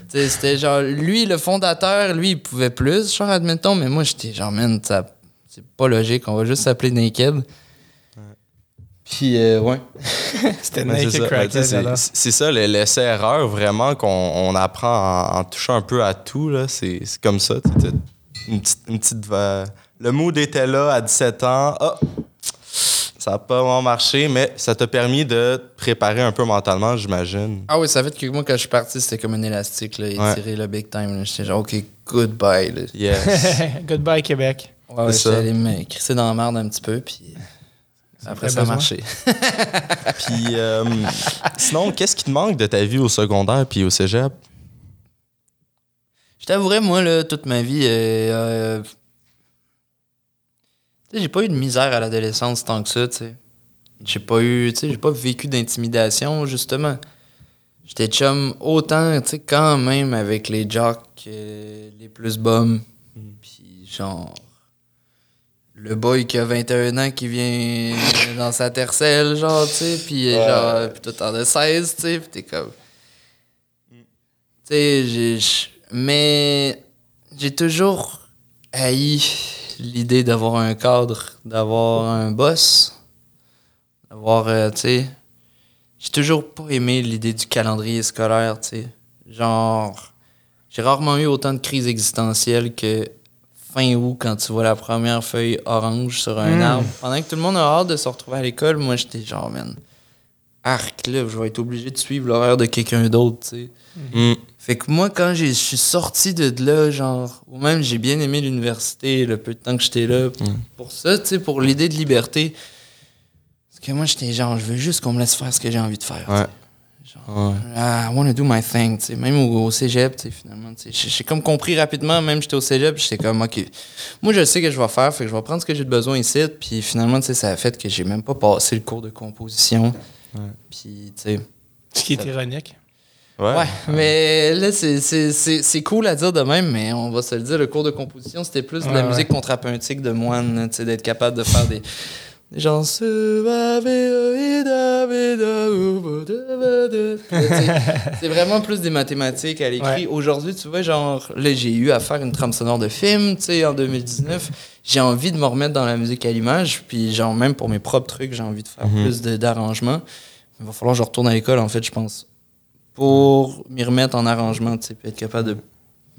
C'était genre... Lui, le fondateur, lui, il pouvait plus, genre, admettons. Mais moi, j'étais genre, man, ça- c'est pas logique. On va juste s'appeler Naked. Puis, euh, ouais. [laughs] C'était Ouais, c'est Naked ça. Crackhead, j'adore. c'est c'est ça, le- l'essai-erreur, vraiment, qu'on on apprend en, en touchant un peu à tout. là. C'est c'est comme ça. Une petite, une petite Le mood était là à 17 ans. Ah! ça n'a pas vraiment marché, mais ça t'a permis de te préparer un peu mentalement, j'imagine. Ah oui, ça fait que moi, quand je suis parti, c'était comme un élastique, là, Ouais. étiré, le big time. là. J'étais genre, OK, goodbye. Là. Yes. Goodbye, [laughs] Québec. [laughs] Ouais, ouais, j'étais allé me crisser dans la merde un petit peu, puis après, ça a marché. [laughs] Puis, euh, sinon, qu'est-ce qui te manque de ta vie au secondaire puis au cégep? Je t'avouerais, moi, là, toute ma vie, euh, euh, j'ai pas eu de misère à l'adolescence tant que ça, tu sais. J'ai pas eu, tu sais, j'ai pas vécu d'intimidation, justement. J'étais chum autant, tu sais, quand même avec les jocks euh, les plus bums. Puis genre, le boy qui a 21 ans qui vient [laughs] dans sa tercelle, genre, tu sais, puis genre, puis toi t'en as 16, tu sais, puis t'es comme... Tu sais, j'ai... Mais j'ai toujours haï l'idée d'avoir un cadre, d'avoir un boss, d'avoir, euh, tu sais... J'ai toujours pas aimé l'idée du calendrier scolaire, tu sais. Genre, j'ai rarement eu autant de crises existentielles que fin août quand tu vois la première feuille orange sur un Mm. arbre. Pendant que tout le monde a hâte de se retrouver à l'école, moi j'étais genre, man, arc là, je vais être obligé de suivre l'horaire de quelqu'un d'autre, tu sais. Hmm. Fait que moi, quand j'ai- je suis sorti de là, genre, ou même j'ai bien aimé l'université, le peu de temps que j'étais là, pour ça, tu sais, pour l'idée de liberté. Parce que moi, j'étais genre, je veux juste qu'on me laisse faire ce que j'ai envie de faire. Ouais. Genre, Ouais. ah, I want to do my thing, tu sais. Même au, au cégep, tu sais, finalement, tu sais. J'ai- comme compris rapidement, même j'étais au cégep, j'étais comme, OK, moi, je sais que je vais faire, fait que je vais prendre ce que j'ai de besoin ici. Puis finalement, tu sais, ça a fait que j'ai même pas passé le cours de composition. Puis, tu sais. Ce qui est ironique. Ouais. Ouais, mais là, c'est- c'est c'est- c'est cool à dire de même, mais on va se le dire, le cours de composition, c'était plus de la Ouais, musique contrapuntique de moine, d'être capable de faire des. Gens. [laughs] C'est vraiment plus des mathématiques à l'écrit. Ouais. Aujourd'hui, tu vois, genre, là, j'ai eu à faire une trame sonore de film, tu sais, en 2019. J'ai envie de me remettre dans la musique à l'image, puis, genre, même pour mes propres trucs, j'ai envie de faire Mhm. plus d'arrangements. Il va falloir que je retourne à l'école, en fait, je pense pour m'y remettre en arrangement, tu sais, puis être capable de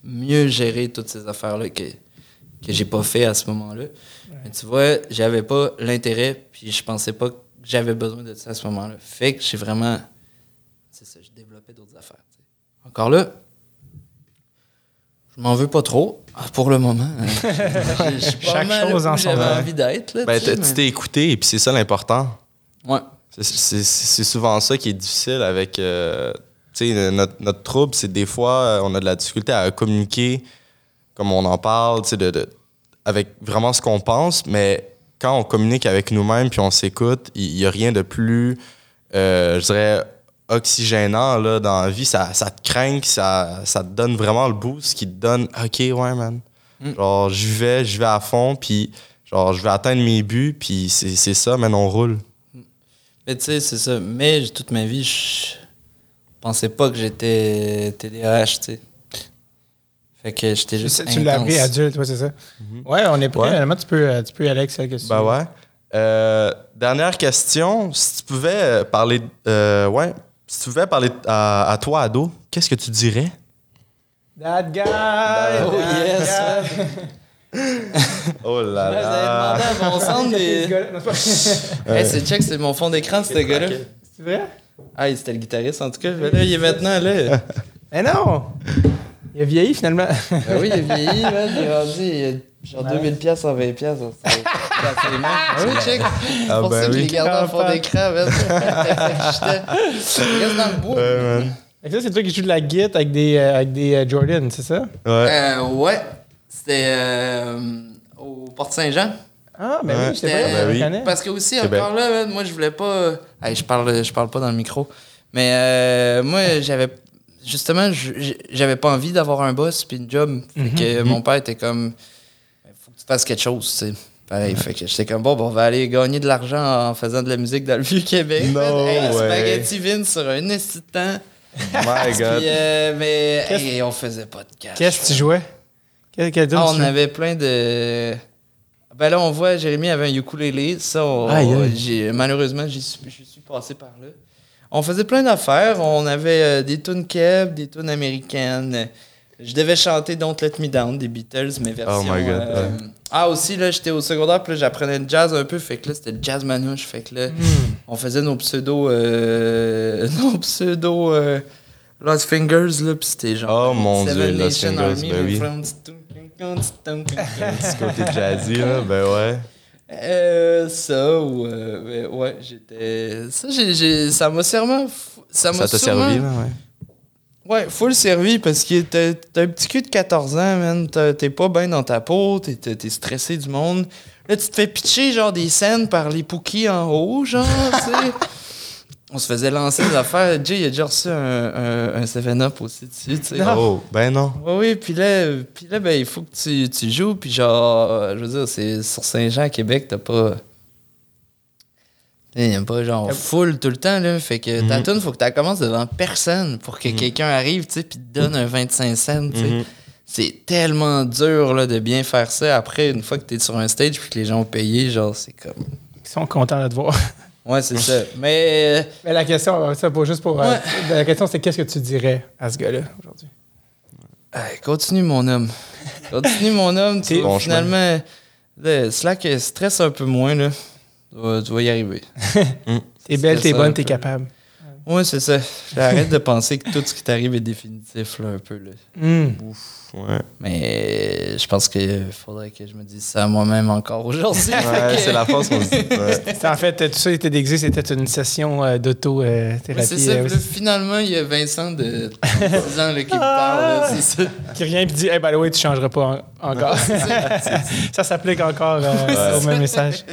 mieux gérer toutes ces affaires-là que, que j'ai pas fait à ce moment-là. Mais tu vois, j'avais pas l'intérêt, puis je pensais pas que j'avais besoin de ça à ce moment-là. Fait que j'ai vraiment. C'est ça, je développais d'autres affaires. encore là, je m'en veux pas trop. Ah, Pour le moment. hein. [laughs] Je- suis Chaque mal chose en son j'avais temps. envie d'être. là, Ben, tu mais- t'es écouté et puis c'est ça l'important. Ouais. C'est- souvent ça qui est difficile avec. euh, tu sais, notre, notre trouble, c'est des fois, euh, on a de la difficulté à communiquer comme on en parle, tu sais, de, de- avec vraiment ce qu'on pense, mais quand on communique avec nous-mêmes puis on s'écoute, il n'y a rien de plus, euh, je dirais, oxygénant là, dans la vie. Ça, ça te craint, ça, ça te donne vraiment le boost qui te donne OK, ouais, man. Mm. Genre, j'y vais, j'y vais à fond, puis genre, je vais atteindre mes buts, puis c'est c'est ça, man, on roule. Mais tu sais, c'est ça. Mais toute ma vie, je pensais pas que j'étais TDAH, tu sais. Fait que j'étais juste. Tu l'as appris adulte, ouais, c'est ça. Ouais, on est prêt. Ouais. Tu peux, euh, tu peux y aller avec celle que tu Ben veux. ouais. Euh, dernière question. Si tu pouvais parler. euh, ouais. Si tu pouvais parler à, à toi, ado, qu'est-ce que tu dirais? That guy! Oh, that yes, guy. [laughs] Oh là Ouais, vous avez demandé à mon centre des. [laughs] c'est [laughs] Hey, c'est check, c'est mon fond d'écran, ce gars-là. C'est vrai? Ah, c'était le guitariste en tout cas. Mais là, il est maintenant là. Mais non! Il a vieilli finalement. Ben oui, il a vieilli, man. Il est rendu il a genre 2000 pièces en 20 pièces. C'est les mains. Ah oui, check. C'est Ah pour ben ça que je oui. l'ai gardé en fond d'écran, man. Il reste dans le bois. Ouais, man. Fait que ça, c'est toi qui joues de la guitare avec des, euh, avec des euh, Jordan, c'est ça? Ouais. Euh, ouais. C'était euh, au Porte-Saint-Jean. Ah, ben Ouais. oui, j'étais C'était- vrai, Ben oui. Parce que aussi, encore là, man, moi, je voulais pas. Hey, je, parle, je parle pas dans le micro. Mais euh, moi, j'avais. Justement, je- j'avais pas envie d'avoir un boss puis une job. Fait que mon père était comme. Faut que tu fasses quelque chose, tu sais. Pareil, fait que j'étais comme bon, bon, on va aller gagner de l'argent en faisant de la musique dans le vieux Québec. No man. Hey, way. Spaghetti Vince sur un temps. My [laughs] God. Puis, euh, mais hey, on faisait pas de cash. Qu'est-ce que tu jouais? Quel, quel Ah, tu on jouais? avait plein de. Ben là, on voit Jérémy avait un ukulélé. Ça, on- malheureusement, je suis passé par là. On faisait plein d'affaires. On avait euh, des tunes keb, des tunes américaines. Je devais chanter Don't Let Me Down des Beatles, mes versions. Oh my God, euh, ouais. Ah, aussi, là, j'étais au secondaire, puis là, j'apprenais le jazz un peu. Fait que là, c'était le jazz manouche. Fait que là, Hmm. on faisait nos pseudo. euh, [laughs] nos pseudo. euh, Lost Fingers, là, puis c'était genre. Oh, mon Seven Dieu, Lost Nation Fingers, Army, ben oui. friends. [laughs] Côté jazzy, là. Ben ouais. Euh, ça ou euh, ouais, j'étais ça j'ai, j'ai- ça m'a sûrement f- ça m'a Ça t'a sûrement- servi, là, ouais. ouais full servi parce que t'as, t'as un petit cul de 14 ans man. T'as- t'es pas bien dans ta peau t'es, t'es, t'es stressé du monde. Là tu te fais pitcher genre des scènes par les pookies en haut genre tu sais [laughs] on se faisait lancer des affaires Jay il a déjà reçu un, un, un 7-up aussi dessus tu sais Oh, ben non. oui, oui, puis là, puis là ben, il faut que tu, tu joues, puis genre, je veux dire, c'est sur Saint-Jean, à Québec, t'as pas. Il n'y a pas genre full tout le temps, là. Fait que ta tune, faut que tu commences devant personne pour que quelqu'un arrive, tu sais, puis te donne un 25 cents, tu sais. Mhm. C'est tellement dur, là, de bien faire ça. Après, une fois que t'es sur un stage, puis que les gens ont payé, genre, c'est comme. Ils sont contents de te voir. [laughs] Ouais, c'est ça. Mais. euh, Mais la question, ça pour juste pour. euh, la question, c'est qu'est-ce que tu dirais à ce gars-là aujourd'hui? Hey, continue, mon homme. Continue, mon homme. Tu Bon finalement, là, Slack euh, stresse un peu moins, là. Tu vas, tu vas y arriver. [laughs] T'es belle, t'es bonne, t'es peu. capable. Ouais, c'est ça. Arrête de penser que tout ce qui t'arrive est définitif, là, un peu, là. Hmm. Ouais. Mais je pense qu'il faudrait que je me dise ça moi-même encore aujourd'hui. Ouais, c'est la force qu'on se dit. Ouais. [laughs] En fait, tout ça était déguisé, c'était une session euh, d'auto-thérapie. Ouais, c'est ça. Là, finalement, il y a Vincent de 36 ans là, qui me parle. là, C'est ça. qui revient et dit Hey, by the way, tu changeras pas en- encore. [laughs] ça s'applique encore euh, au même message.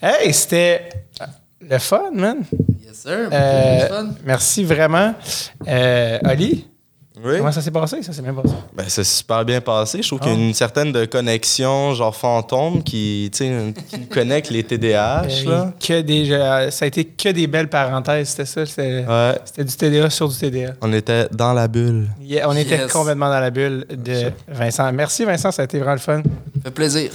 Hey, c'était le fun, man. Euh. Merci vraiment. Euh, Oli, Oui. comment ça s'est passé? Ça s'est bien passé. Ben, c'est super bien passé. Je trouve qu'il y a Oh. une certaine de connexion, genre fantôme, qui, tu sais, qui [laughs] connecte les TDAH. Euh, Là. que des, euh, ça a été que des belles parenthèses, c'était ça. C'était Ouais. c'était du TDA sur du TDA. On était dans la bulle. Yeah, on était complètement dans la bulle de Vincent. Merci Vincent, ça a été vraiment le fun. fait plaisir.